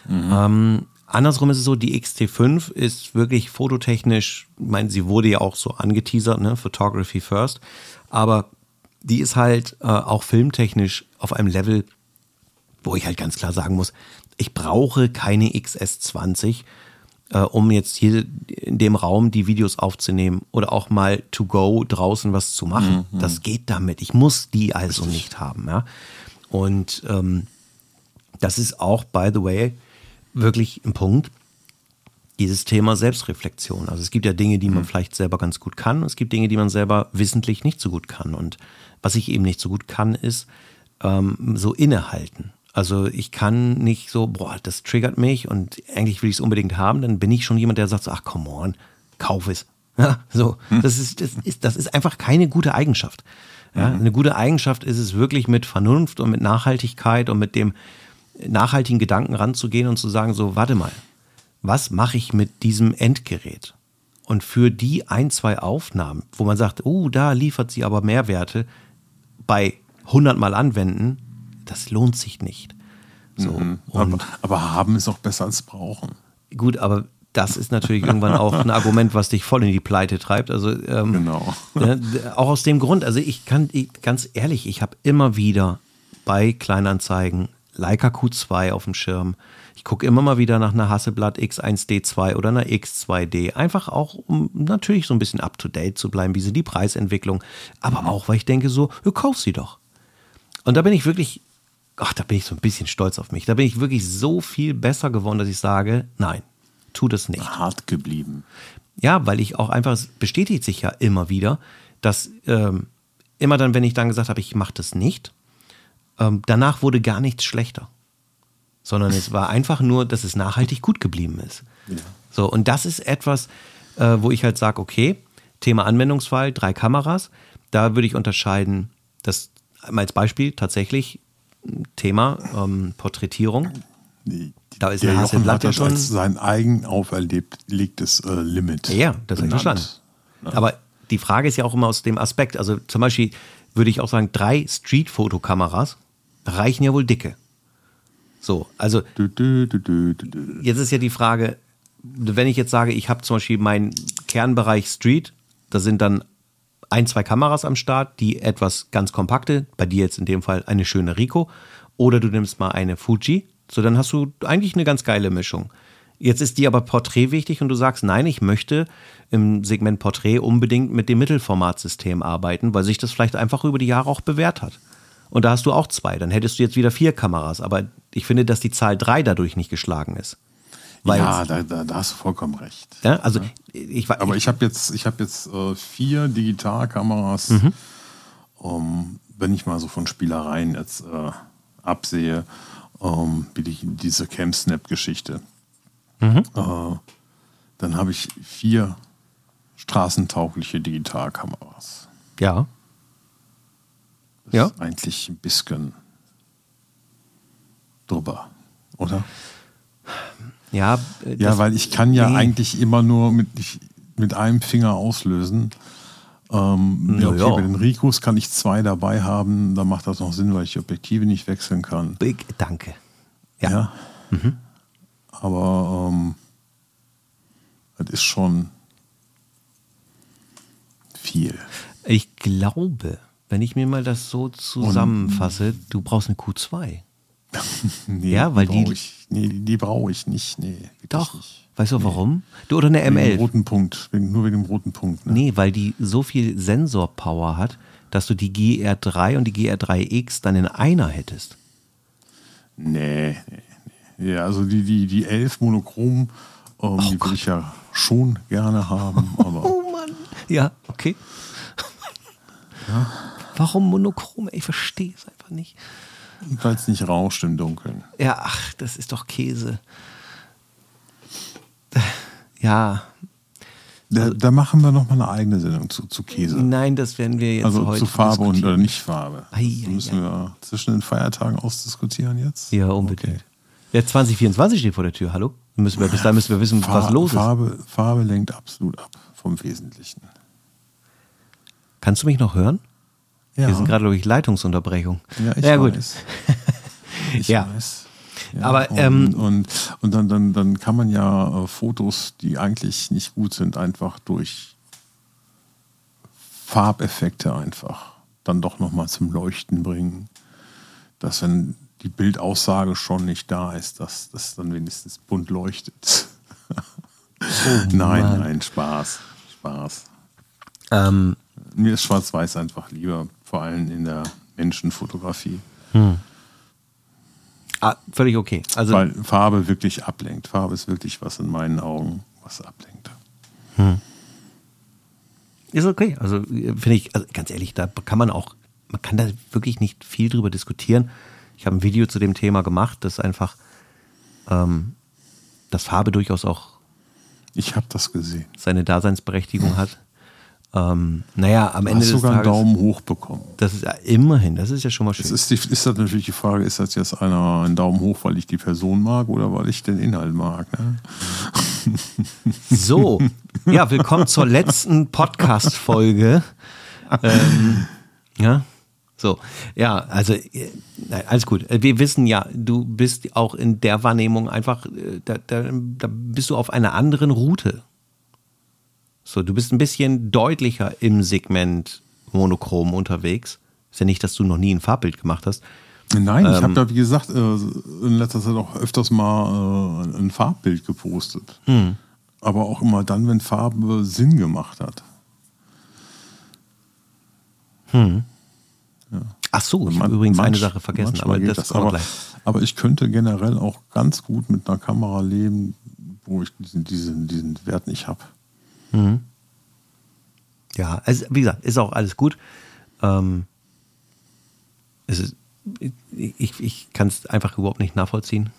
Ähm, andersrum ist es so, die XT5 ist wirklich fototechnisch, ich meine, sie wurde ja auch so angeteasert, ne, Photography First, aber die ist halt äh, auch filmtechnisch auf einem Level, wo ich halt ganz klar sagen muss, ich brauche keine XS20, äh, um jetzt hier in dem Raum die Videos aufzunehmen oder auch mal to go draußen was zu machen. Das geht damit. Ich muss die also nicht haben. Ja? Und ähm, das ist auch, by the way, wirklich ein Punkt, dieses Thema Selbstreflexion. Also es gibt ja Dinge, die man vielleicht selber ganz gut kann. Es gibt Dinge, die man selber wissentlich nicht so gut kann. Und was ich eben nicht so gut kann, ist ähm, so innehalten. Also ich kann nicht so, boah, das triggert mich und eigentlich will ich es unbedingt haben. Dann bin ich schon jemand, der sagt so, ach come on, kauf es. Ja, so, das ist, das ist, das ist einfach keine gute Eigenschaft. Ja, eine gute Eigenschaft ist es wirklich mit Vernunft und mit Nachhaltigkeit und mit dem nachhaltigen Gedanken ranzugehen und zu sagen, so, warte mal, was mache ich mit diesem Endgerät? Und für die ein, zwei Aufnahmen, wo man sagt, oh, da liefert sie aber Mehrwerte bei 100 Mal anwenden, das lohnt sich nicht. So, Mhm. Aber, aber haben ist auch besser als brauchen. gut, aber das ist natürlich irgendwann auch ein Argument, was dich voll in die Pleite treibt. Also ähm, Genau. Ne, auch aus dem Grund, also ich kann, ich, ganz ehrlich, ich habe immer wieder bei Kleinanzeigen Leica Q2 auf dem Schirm. Ich gucke immer mal wieder nach einer Hasselblatt X1D2 oder einer X2D. Einfach auch, um natürlich so ein bisschen up to date zu bleiben. Wie sind die Preisentwicklung? Aber auch, weil ich denke so, du kauf sie doch. Und da bin ich wirklich, ach, da bin ich so ein bisschen stolz auf mich. Da bin ich wirklich so viel besser geworden, dass ich sage, nein, tu das nicht. Hart geblieben. Ja, weil ich auch einfach, es bestätigt sich ja immer wieder, dass ähm, immer dann, wenn ich dann gesagt habe, ich mache das nicht, ähm, danach wurde gar nichts schlechter. Sondern es war einfach nur, dass es nachhaltig gut geblieben ist. So, und das ist etwas, äh, wo ich halt sage, okay, Thema Anwendungsfall, drei Kameras, da würde ich unterscheiden, das als Beispiel tatsächlich Thema ähm, Porträtierung. Da ist der eine Jochen hat ja das schon- als sein eigen auferlegtes äh, Limit. Ja, das habe ich. Aber die Frage ist ja auch immer aus dem Aspekt, also zum Beispiel würde ich auch sagen, drei Street-Fotokameras reichen ja wohl dicke. So, also jetzt ist ja die Frage, wenn ich jetzt sage, ich habe zum Beispiel meinen Kernbereich Street, da sind dann ein, zwei Kameras am Start, die etwas ganz kompakte, bei dir jetzt in dem Fall eine schöne Rico, oder du nimmst mal eine Fuji, so dann hast du eigentlich eine ganz geile Mischung. Jetzt ist dir aber Porträt wichtig und du sagst, nein, ich möchte im Segment Porträt unbedingt mit dem Mittelformatsystem arbeiten, weil sich das vielleicht einfach über die Jahre auch bewährt hat. Und da hast du auch zwei, dann hättest du jetzt wieder vier Kameras, aber ich finde, dass die Zahl drei dadurch nicht geschlagen ist. Weil Ja, da, da, da hast du vollkommen recht. ja, also ich war, Aber ich habe jetzt, ich hab jetzt äh, vier Digitalkameras. Mhm. Um, wenn ich mal so von Spielereien jetzt äh, absehe, ähm, wie die, diese Cam-Snap-Geschichte, Mhm. äh, dann habe ich vier straßentaugliche Digitalkameras. ja, Ja. ist eigentlich ein bisschen drüber, oder? ja, äh, Ja, weil ich kann ja nee. eigentlich immer nur mit, ich, mit einem Finger auslösen. Ähm, ja, okay, ja. Bei den Ricos kann ich zwei dabei haben, da macht das noch Sinn, weil ich die Objektive nicht wechseln kann. Big, danke. Ja. Ja. Aber ähm, das ist schon viel. Ich glaube, wenn ich mir mal das so zusammenfasse, du brauchst eine Q2. Nee, Ja, weil die- brauch ich, nee, die, die brauche ich nicht. Nee, Doch. Nicht. Weißt du warum? Du oder eine Wegen dem M11? roten Punkt. Wegen, nur wegen dem roten Punkt. Ne? Nee, weil die so viel Sensorpower hat, dass du die GR3 und die GR3X dann in einer hättest. Nee, nee, nee. Ja, also die, die, die 11 Monochrom, ähm, die würde ich ja schon gerne haben, aber Oh Mann. Ja, okay. Warum monochrom? Ich verstehe es einfach nicht. weil es nicht rauscht im Dunkeln. Ja, ach, das ist doch Käse. Ja, Da, da machen wir noch mal eine eigene Sendung zu, zu Käse. nein, das werden wir jetzt Also heute zu Farbe und oder nicht Farbe. Müssen wir zwischen den Feiertagen ausdiskutieren jetzt. Ja, unbedingt. Okay. Der 2024 steht vor der Tür, hallo? Müssen wir, bis dahin müssen wir wissen, was Far- los ist. Farbe, Farbe lenkt absolut ab vom Wesentlichen. Kannst du mich noch hören? Ja, Wir sind gerade, glaube ich, Leitungsunterbrechung. ja, ich ja, gut. weiß. Ich Ja. weiß. Aber, und, ähm, und, und dann, dann, dann kann man ja äh, Fotos, die eigentlich nicht gut sind, einfach durch Farbeffekte einfach dann doch nochmal zum Leuchten bringen. Dass wenn die Bildaussage schon nicht da ist, dass das dann wenigstens bunt leuchtet. nein, Mann. nein, Spaß. Spaß. Ähm, Mir ist Schwarz-Weiß einfach lieber, vor allem in der Menschenfotografie. ah, völlig okay. Also, Weil Farbe wirklich ablenkt. Farbe ist wirklich was in meinen Augen, was ablenkt. ist okay. Also, finde ich, also ganz ehrlich, da kann man auch, man kann da wirklich nicht viel drüber diskutieren. Ich habe ein Video zu dem Thema gemacht, das einfach, ähm, dass Farbe durchaus auch Ich habe das gesehen. seine Daseinsberechtigung hat. Ähm, naja, am Du Ende hast des sogar einen Tages. Daumen hoch bekommen. Das ist ja immerhin, das ist ja schon mal schön. Jetzt ist, die, ist das natürlich die Frage, ist das jetzt einer ein Daumen hoch, weil ich die Person mag oder weil ich den Inhalt mag? Ne? So, ja, willkommen zur letzten Podcast-Folge. Ähm, ja, So, ja, also äh, alles gut. Wir wissen ja, du bist auch in der Wahrnehmung einfach, äh, da, da, da bist du auf einer anderen Route. So, du bist ein bisschen deutlicher im Segment monochrom unterwegs. Ist ja nicht, dass du noch nie ein Farbbild gemacht hast. Nein, ich habe da, wie gesagt, äh, in letzter Zeit auch öfters mal ein Farbbild gepostet. Hm. Aber auch immer dann, wenn Farbe Sinn gemacht hat. Hm. Ja. Ach so, ich habe übrigens manch, eine Sache vergessen, aber das, das aber, aber, ich könnte generell auch ganz gut mit einer Kamera leben, wo ich diesen, diesen, diesen Wert nicht habe. Mhm. Ja, also wie gesagt, ist auch alles gut. Ähm, es ist, ich ich kann es einfach überhaupt nicht nachvollziehen.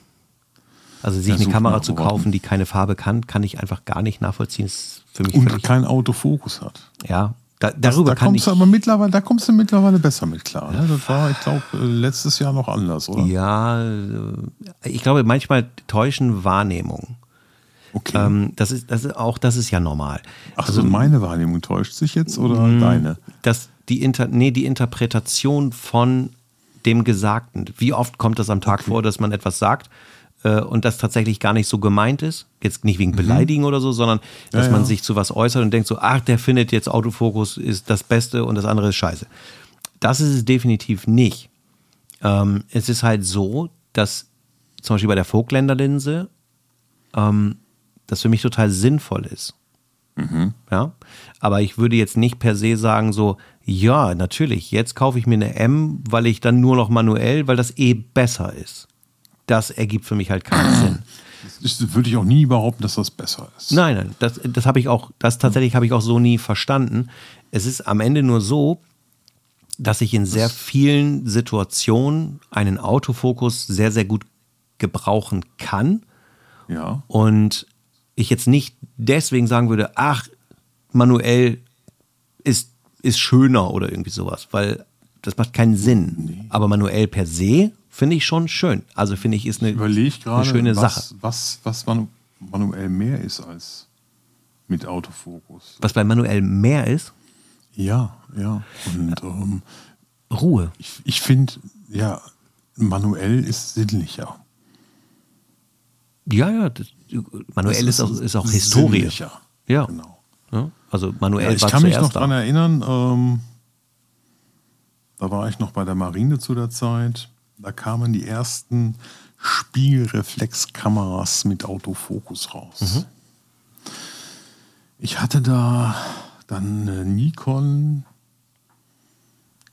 Also sich ja, eine Kamera zu kaufen, die keine Farbe kann, kann ich einfach gar nicht nachvollziehen. Ist für mich Und keinen Autofokus hat. Ja, da, darüber das, da kommst du aber mittlerweile, da kommst du mittlerweile besser mit klar. Ne? Das war, ich glaube, letztes Jahr noch anders, oder? Ja, äh, ich glaube, manchmal täuschen Wahrnehmungen. Okay. Ähm, das ist, das ist auch, das ist ja normal. Ach also, meine Wahrnehmung täuscht sich jetzt oder mh, deine? Das, die Inter, nee, die Interpretation von dem Gesagten. Wie oft kommt das am Tag okay. vor, dass man etwas sagt äh, und das tatsächlich gar nicht so gemeint ist? Jetzt nicht wegen mhm. Beleidigen mhm. oder so, sondern dass ja, man ja. sich zu was äußert und denkt so, ach, der findet jetzt Autofokus ist das Beste und das andere ist scheiße. Das ist es definitiv nicht. Ähm, es ist halt so, dass zum Beispiel bei der Vogtländer-Linse ähm, das für mich total sinnvoll ist. Mhm. Ja, aber ich würde jetzt nicht per se sagen so, ja, natürlich, jetzt kaufe ich mir eine M, weil ich dann nur noch manuell, weil das eh besser ist. Das ergibt für mich halt keinen Sinn. Das würde ich auch nie behaupten, dass das besser ist. Nein, nein, das, das habe ich auch, das tatsächlich habe ich auch so nie verstanden. Es ist am Ende nur so, dass ich in sehr vielen Situationen einen Autofokus sehr, sehr gut gebrauchen kann. Ja. Und ich jetzt nicht deswegen sagen würde, ach, manuell ist, ist schöner oder irgendwie sowas, weil das macht keinen Sinn. Nee. Aber manuell per se finde ich schon schön. Also finde ich, ist eine, ich grade, eine schöne was, Sache. Was, was manu manuell mehr ist als mit Autofokus. Was bei manuell mehr ist? Ja, ja. Und ähm, Ruhe. Ich, ich finde, ja, manuell ist sinnlicher. Ja, ja, das, manuell ist, ist, auch, ist auch Historie. Ja. Genau. Ja, also manuell ja, ich kann mich noch daran erinnern, ähm, da war ich noch bei der Marine zu der Zeit. Da kamen die ersten Spiegelreflexkameras mit Autofokus raus. Mhm. Ich hatte da dann eine Nikon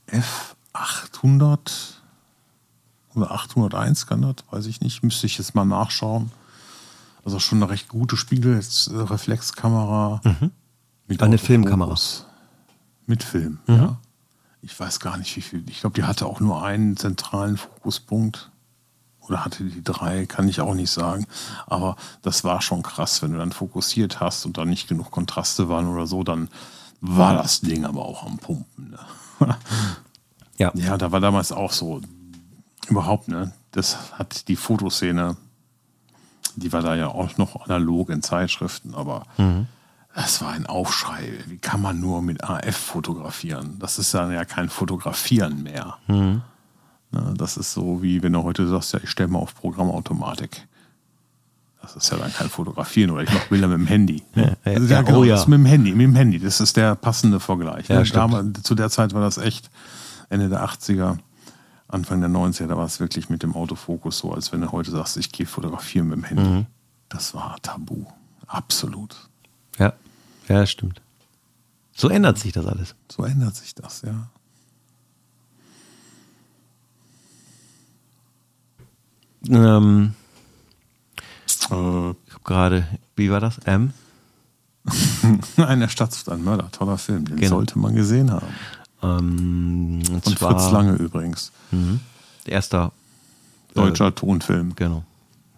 F800 oder 801 kann das, weiß ich nicht, müsste ich jetzt mal nachschauen. Also schon eine recht gute Spiegelreflexkamera. Mhm. Mit eine Filmkamera. Mit Film, mhm. ja. Ich weiß gar nicht, wie viel. Ich glaube, die hatte auch nur einen zentralen Fokuspunkt. Oder hatte die drei, kann ich auch nicht sagen. Aber das war schon krass, wenn du dann fokussiert hast und da nicht genug Kontraste waren oder so, dann war das Ding aber auch am Pumpen. Ne? ja. Ja, da war damals auch so. Überhaupt, ne? Das hat die Fotoszene die war da ja auch noch analog in Zeitschriften, aber mhm. das war ein Aufschrei. Wie kann man nur mit AF fotografieren? Das ist dann ja kein Fotografieren mehr. Mhm. Das ist so, wie wenn du heute sagst, ja, ich stelle mal auf Programmautomatik. Das ist ja dann kein Fotografieren oder ich mache Bilder mit dem Handy. Ja, ja, ja, ja genau, oh, ja. mit dem Handy, mit dem Handy. Das ist der passende Vergleich. Damals, zu der Zeit war das echt Ende der 80er. Anfang der 90er, da war es wirklich mit dem Autofokus so, als wenn du heute sagst, ich gehe fotografieren mit dem Handy. Mhm. Das war tabu. Absolut. Ja, ja, stimmt. So ändert sich das alles. So ändert sich das, ja. Ähm, äh, ich habe gerade, wie war das? M? Eine Stadt ein Mörder, toller Film, den genau. sollte man gesehen haben. Ähm, und, und zwar, Fritz Lange übrigens. Mhm. Erster deutscher äh, Tonfilm. Genau.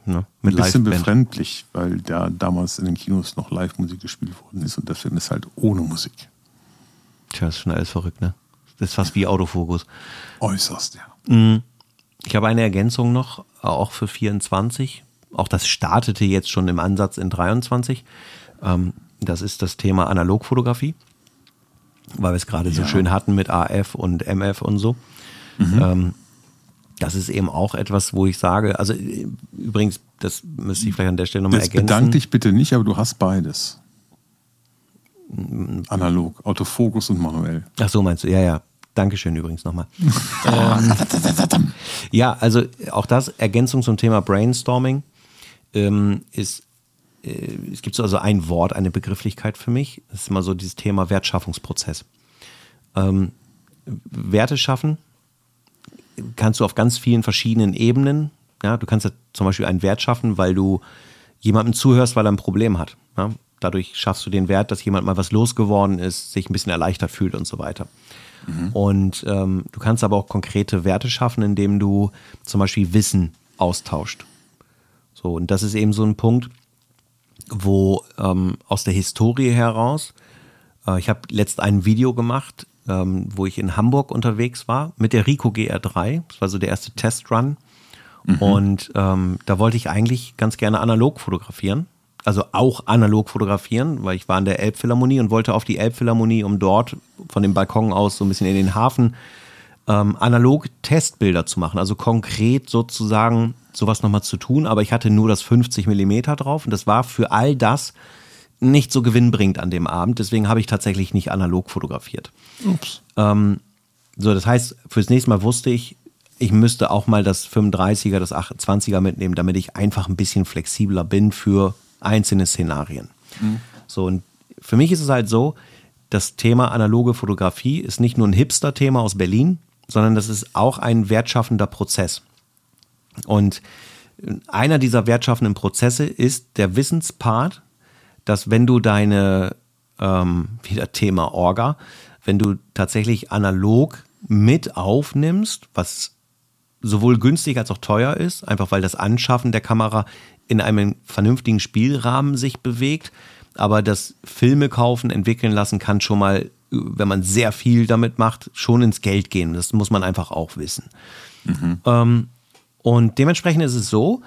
Ja, mit Ein bisschen befremdlich, weil da damals in den Kinos noch Live-Musik gespielt worden ist und der Film ist halt ohne Musik. Tja, ist schon alles verrückt, ne? Das ist fast wie Autofokus. Äußerst, ja. Mhm. Ich habe eine Ergänzung noch, auch für 24. Auch das startete jetzt schon im Ansatz in 23. Ähm, das ist das Thema Analogfotografie. Weil wir es gerade ja. so schön hatten mit AF und MF und so. Mhm. Ähm, das ist eben auch etwas, wo ich sage, also übrigens, das müsste ich vielleicht an der Stelle nochmal ergänzen. Bedank dich bitte nicht, aber du hast beides. Analog, Autofokus und manuell. Ach so, meinst du? Ja, ja. Dankeschön übrigens nochmal. ähm, ja, also auch das, Ergänzung zum Thema Brainstorming, ähm, ist, äh, es gibt so also ein Wort, eine Begrifflichkeit für mich. Das ist immer so dieses Thema Wertschaffungsprozess. Ähm, Werte schaffen kannst du auf ganz vielen verschiedenen Ebenen. Ja, du kannst ja zum Beispiel einen Wert schaffen, weil du jemandem zuhörst, weil er ein Problem hat. Ja, dadurch schaffst du den Wert, dass jemand mal was losgeworden ist, sich ein bisschen erleichtert fühlt und so weiter. Mhm. Und ähm, du kannst aber auch konkrete Werte schaffen, indem du zum Beispiel Wissen austauscht. So, und das ist eben so ein Punkt, wo ähm, aus der Historie heraus, äh, ich habe letzt ein Video gemacht, ähm, wo ich in Hamburg unterwegs war mit der Rico GR3. Das war so der erste Testrun. Mhm. Und ähm, da wollte ich eigentlich ganz gerne analog fotografieren. Also auch analog fotografieren, weil ich war in der Elbphilharmonie und wollte auf die Elbphilharmonie, um dort von dem Balkon aus so ein bisschen in den Hafen ähm, analog Testbilder zu machen. Also konkret sozusagen sowas nochmal zu tun. Aber ich hatte nur das 50 Millimeter drauf und das war für all das nicht so gewinnbringend an dem Abend. Deswegen habe ich tatsächlich nicht analog fotografiert. Ups. Ähm, so, das heißt, fürs nächste Mal wusste ich, ich müsste auch mal das 35er, das 28er mitnehmen, damit ich einfach ein bisschen flexibler bin für einzelne Szenarien. Mhm. So, und für mich ist es halt so, das Thema analoge Fotografie ist nicht nur ein Hipster-Thema aus Berlin, sondern das ist auch ein wertschaffender Prozess. Und einer dieser wertschaffenden Prozesse ist der Wissenspart, dass wenn du deine, ähm, wieder Thema Orga, wenn du tatsächlich analog mit aufnimmst, was sowohl günstig als auch teuer ist, einfach weil das Anschaffen der Kamera in einem vernünftigen Spielrahmen sich bewegt, aber das Filme kaufen, entwickeln lassen kann schon mal, wenn man sehr viel damit macht, schon ins Geld gehen. Das muss man einfach auch wissen. Mhm. Ähm, und dementsprechend ist es so,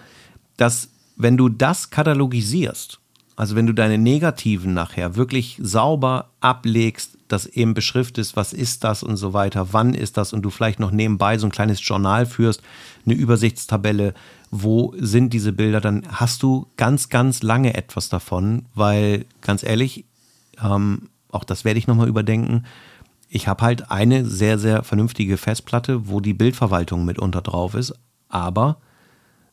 dass wenn du das katalogisierst, also wenn du deine Negativen nachher wirklich sauber ablegst, das eben beschriftest, was ist das und so weiter, wann ist das und du vielleicht noch nebenbei so ein kleines Journal führst, eine Übersichtstabelle, wo sind diese Bilder, dann hast du ganz, ganz lange etwas davon, weil ganz ehrlich, ähm, auch das werde ich nochmal überdenken. Ich habe halt eine sehr, sehr vernünftige Festplatte, wo die Bildverwaltung mitunter drauf ist, aber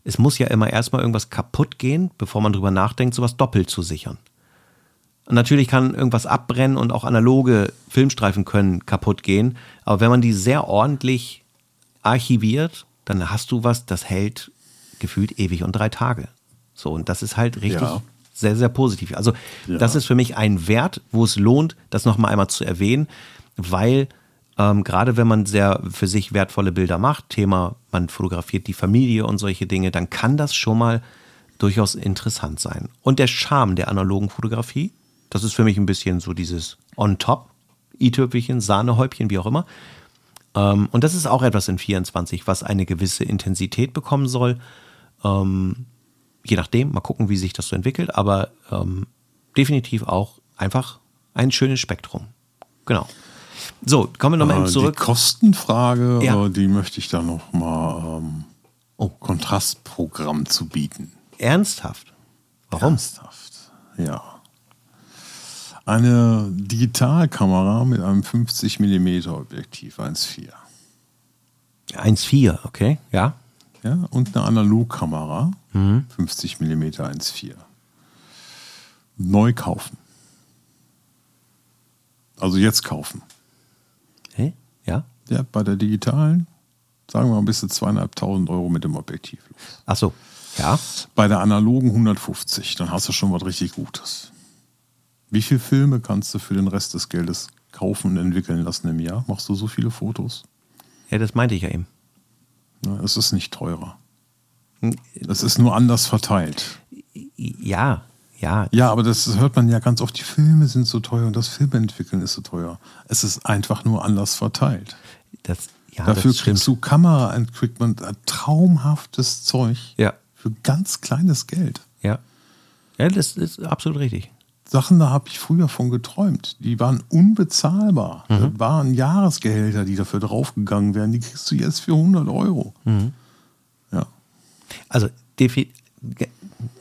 es muss ja immer erstmal irgendwas kaputt gehen, bevor man drüber nachdenkt, sowas doppelt zu sichern. Und natürlich kann irgendwas abbrennen und auch analoge Filmstreifen können kaputt gehen. Aber wenn man die sehr ordentlich archiviert, dann hast du was, das hält gefühlt ewig und drei Tage. So, und das ist halt richtig ja. Sehr, sehr positiv. Also, ja. das ist für mich ein Wert, wo es lohnt, das nochmal einmal zu erwähnen, weil ähm, gerade wenn man sehr für sich wertvolle Bilder macht, Thema, man fotografiert die Familie und solche Dinge, dann kann das schon mal durchaus interessant sein. Und der Charme der analogen Fotografie, das ist für mich ein bisschen so dieses On-Top, i-Tüpfelchen, Sahnehäubchen, wie auch immer. Ähm, und das ist auch etwas in 24, was eine gewisse Intensität bekommen soll. Je nachdem, mal gucken, wie sich das so entwickelt, aber ähm, definitiv auch einfach ein schönes Spektrum. Genau. So, kommen wir nochmal äh, zurück. Die Kostenfrage, ja. äh, die möchte ich da nochmal ähm, oh. Kontrastprogramm zu bieten. Ernsthaft? Warum? Ernsthaft, ja. Eine Digitalkamera mit einem 50 mm Objektiv 1.4. 1.4, okay, ja. Ja, und eine Analogkamera, mhm. 50 mm 1.4. Neu kaufen. Also jetzt kaufen. Hä? Ja? Ja, bei der digitalen, sagen wir mal, bist du zweieinhalbtausend Euro mit dem Objektiv. Ach so, ja. Bei der analogen 150, dann hast du schon was richtig Gutes. Wie viele Filme kannst du für den Rest des Geldes kaufen und entwickeln lassen im Jahr? Machst du so viele Fotos? Ja, das meinte ich ja eben. Es ist nicht teurer. Es ist nur anders verteilt. Ja, ja. Ja, aber das hört man ja ganz oft, die Filme sind so teuer und das Filmentwickeln ist so teuer. Es ist einfach nur anders verteilt. Das, ja, Dafür das kriegst du Kamera-Equipment, traumhaftes Zeug ja. für ganz kleines Geld. Ja. Ja, das ist absolut richtig. Sachen, da habe ich früher von geträumt. Die waren unbezahlbar. Mhm. Das waren Jahresgehälter, die dafür draufgegangen wären. Die kriegst du jetzt für 100 Euro. Mhm. Ja. Also,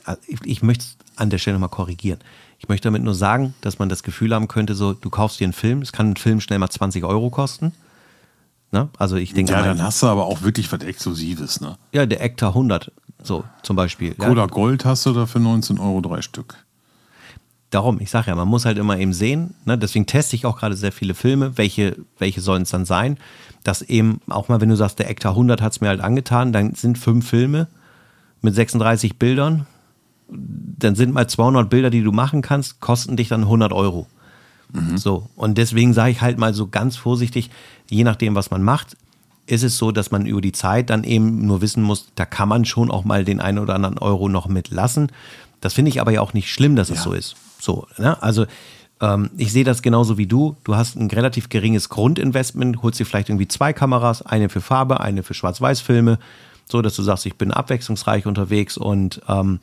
also ich, möchte es an der Stelle nochmal korrigieren. Ich möchte damit nur sagen, dass man das Gefühl haben könnte, so, du kaufst dir einen Film, es kann ein Film schnell mal 20 Euro kosten. Ne? Also ich denke Ja, mal, dann hast du aber auch wirklich was Exklusives. Ne? ja, der Ektar 100, so zum Beispiel. Ja? Cola Gold hast du da für 19 Euro drei Stück. Darum, ich sage ja, man muss halt immer eben sehen, ne? deswegen teste ich auch gerade sehr viele Filme, welche, welche sollen es dann sein, dass eben, auch mal wenn du sagst, der Ektar 100 hat es mir halt angetan, dann sind fünf Filme mit 36 Bildern, dann sind mal 200 Bilder, die du machen kannst, kosten dich dann 100 Euro. So, und deswegen sage ich halt mal so ganz vorsichtig, je nachdem, was man macht, ist es so, dass man über die Zeit dann eben nur wissen muss, da kann man schon auch mal den einen oder anderen Euro noch mitlassen. Das finde ich aber ja auch nicht schlimm, dass es Ja. so ist. So, ne? Also ähm, ich sehe das genauso wie du. Du hast ein relativ geringes Grundinvestment, holst dir vielleicht irgendwie zwei Kameras, eine für Farbe, eine für Schwarz-Weiß-Filme, so dass du sagst, ich bin abwechslungsreich unterwegs und ähm,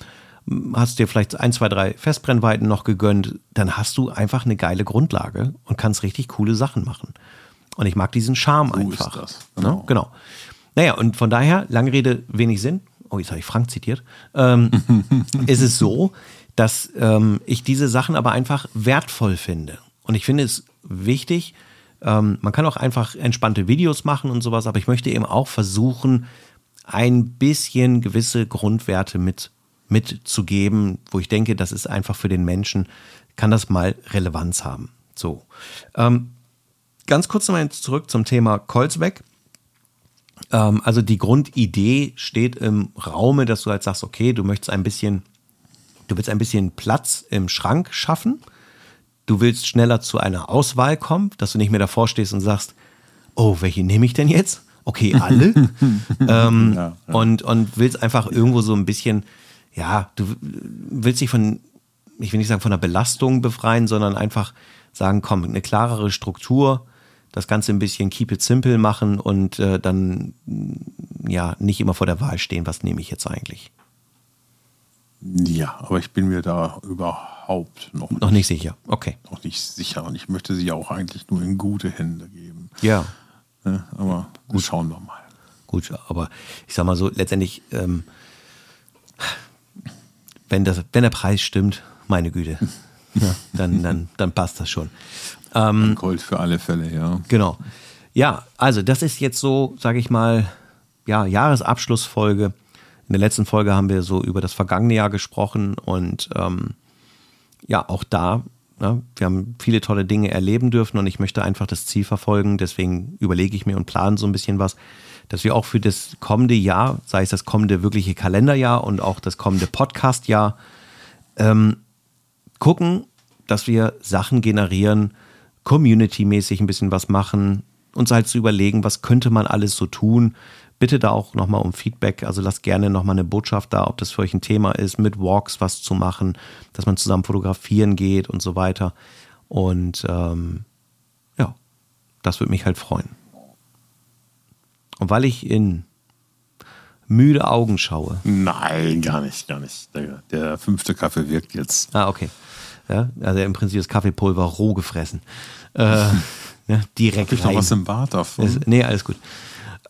hast dir vielleicht ein, zwei, drei Festbrennweiten noch gegönnt, dann hast du einfach eine geile Grundlage und kannst richtig coole Sachen machen. Und ich mag diesen Charme ist einfach. das, Genau. genau. Ne? genau. Naja, und von daher, lange Rede, wenig Sinn. Oh, jetzt habe ich Frank zitiert. Ähm, ist es so, dass ähm, ich diese Sachen aber einfach wertvoll finde. Und ich finde es wichtig, ähm, man kann auch einfach entspannte Videos machen und sowas, aber ich möchte eben auch versuchen, ein bisschen gewisse Grundwerte mit, mitzugeben, wo ich denke, das ist einfach für den Menschen, kann das mal Relevanz haben. So. Ähm, ganz kurz nochmal zurück zum Thema Kolzbeck. Ähm, also die Grundidee steht im Raume, dass du halt sagst, okay, du möchtest ein bisschen, du willst ein bisschen Platz im Schrank schaffen. Du willst schneller zu einer Auswahl kommen, dass du nicht mehr davor stehst und sagst, oh, welche nehme ich denn jetzt? Okay, alle. ähm, Ja, ja. Und, und willst einfach irgendwo so ein bisschen, ja, du willst dich von, ich will nicht sagen von der Belastung befreien, sondern einfach sagen, komm, eine klarere Struktur, das Ganze ein bisschen keep it simple machen und äh, dann ja nicht immer vor der Wahl stehen, was nehme ich jetzt eigentlich? Ja, aber ich bin mir da überhaupt noch, Noch nicht sicher. Okay. noch nicht sicher. Und ich möchte sie auch eigentlich nur in gute Hände geben. Ja, Ne? Aber gut. schauen wir mal. gut, aber ich sag mal so, letztendlich, ähm, wenn, das, wenn der Preis stimmt, meine Güte, ja, dann, dann, dann passt das schon. Ähm, Gold für alle Fälle, ja. Genau. Ja, also das ist jetzt so, sage ich mal, ja, Jahresabschlussfolge. In der letzten Folge haben wir so über das vergangene Jahr gesprochen und ähm, ja, auch da, ne, wir haben viele tolle Dinge erleben dürfen und ich möchte einfach das Ziel verfolgen. Deswegen überlege ich mir und plane so ein bisschen was, dass wir auch für das kommende Jahr, sei es das kommende wirkliche Kalenderjahr und auch das kommende Podcastjahr, ähm, gucken, dass wir Sachen generieren, community-mäßig ein bisschen was machen, uns halt zu überlegen, was könnte man alles so tun. Bitte da auch nochmal um Feedback, also lasst gerne nochmal eine Botschaft da, ob das für euch ein Thema ist, mit Walks was zu machen, dass man zusammen fotografieren geht und so weiter. Und ähm, ja, das würde mich halt freuen. Und weil ich in müde Augen schaue, Nein, gar nicht, gar nicht. Der, der fünfte Kaffee wirkt jetzt. Ah, okay. Ja, also im Prinzip das Kaffeepulver roh gefressen. Äh, ja, direkt Hab ich noch rein. was im Bad davon? Ist, nee, alles gut.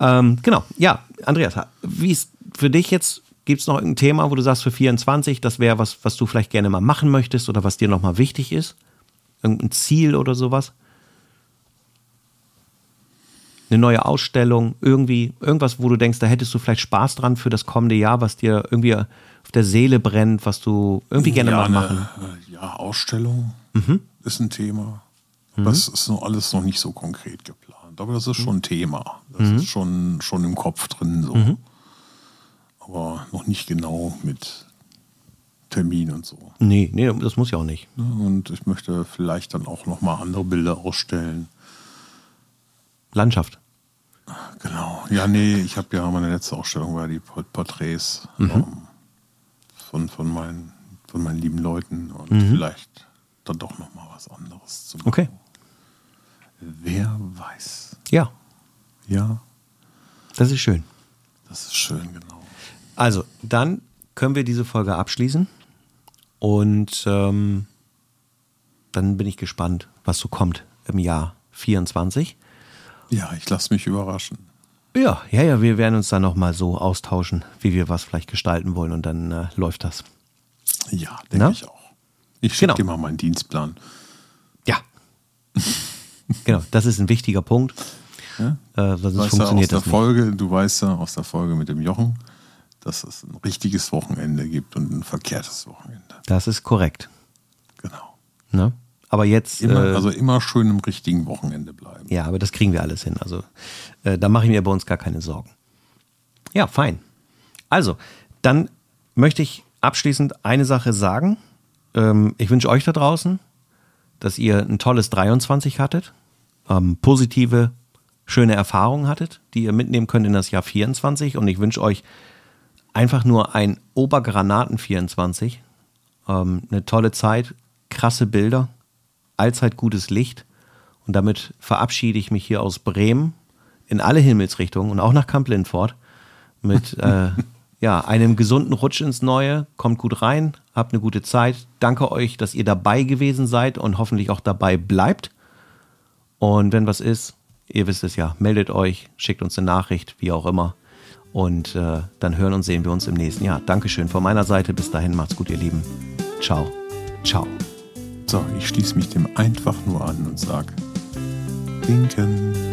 Ähm, genau. Ja, Andreas, wie ist für dich jetzt, gibt es noch ein Thema, wo du sagst, für 24, das wäre was, was du vielleicht gerne mal machen möchtest oder was dir nochmal wichtig ist? Irgendein Ziel oder sowas? Eine neue Ausstellung, irgendwie, irgendwas, wo du denkst, da hättest du vielleicht Spaß dran für das kommende Jahr, was dir irgendwie auf der Seele brennt, was du irgendwie gerne ja, mal eine, machen. äh, Ja, Ausstellung Mhm. ist ein Thema. Das ist noch alles noch nicht so konkret geplant. Aber das ist Mhm. schon ein Thema. Das ist schon, schon im Kopf drin so. Mhm. Aber noch nicht genau mit Termin und so. Nee, nee, das muss ja auch nicht. Und ich möchte vielleicht dann auch noch mal andere Bilder ausstellen. Landschaft. Genau. Ja, nee, ich habe ja meine letzte Ausstellung war die Port- Porträts Mhm. ähm, von, von, meinen, von meinen lieben Leuten und Mhm. vielleicht dann doch noch mal was anderes zu machen. Okay. Wer weiß. Ja, Ja, das ist schön. das ist schön, genau. Also, dann können wir diese Folge abschließen. Und ähm, dann bin ich gespannt, was so kommt im Jahr 24. Ja, ich lasse mich überraschen. Ja, ja, ja, wir werden uns dann nochmal so austauschen, wie wir was vielleicht gestalten wollen und dann äh, läuft das. Ja, denke ich auch. Ich schicke Genau. dir mal meinen Dienstplan. Ja. genau, das ist ein wichtiger Punkt. Ja? Äh, sonst Weißt du, aus funktioniert der das nicht. Folge, du weißt ja aus der Folge mit dem Jochen, dass es ein richtiges Wochenende gibt und ein verkehrtes Wochenende. Das ist korrekt. Genau. Ne? Aber jetzt, Immer, äh, also immer schön im richtigen Wochenende bleiben. ja, aber das kriegen wir alles hin. Also äh, da mache ich mir bei uns gar keine Sorgen. Ja, fein. Also, dann möchte ich abschließend eine Sache sagen. Ähm, ich wünsche euch da draußen, dass ihr ein tolles 23 hattet, ähm, positive, schöne Erfahrungen hattet, die ihr mitnehmen könnt in das Jahr 24. Und ich wünsche euch einfach nur ein Obergranaten 24. Ähm, eine tolle Zeit, krasse Bilder, allzeit gutes Licht. Und damit verabschiede ich mich hier aus Bremen in alle Himmelsrichtungen und auch nach Kamp Lindfort mit äh, ja, einem gesunden Rutsch ins Neue. Kommt gut rein, habt eine gute Zeit. Danke euch, dass ihr dabei gewesen seid und hoffentlich auch dabei bleibt. Und wenn was ist, ihr wisst es ja, meldet euch, schickt uns eine Nachricht, wie auch immer. Und äh, dann hören und sehen wir uns im nächsten Jahr. Dankeschön von meiner Seite. Bis dahin, macht's gut, ihr Lieben. Ciao. Ciao. So, ich schließe mich dem einfach nur an und sage, winken.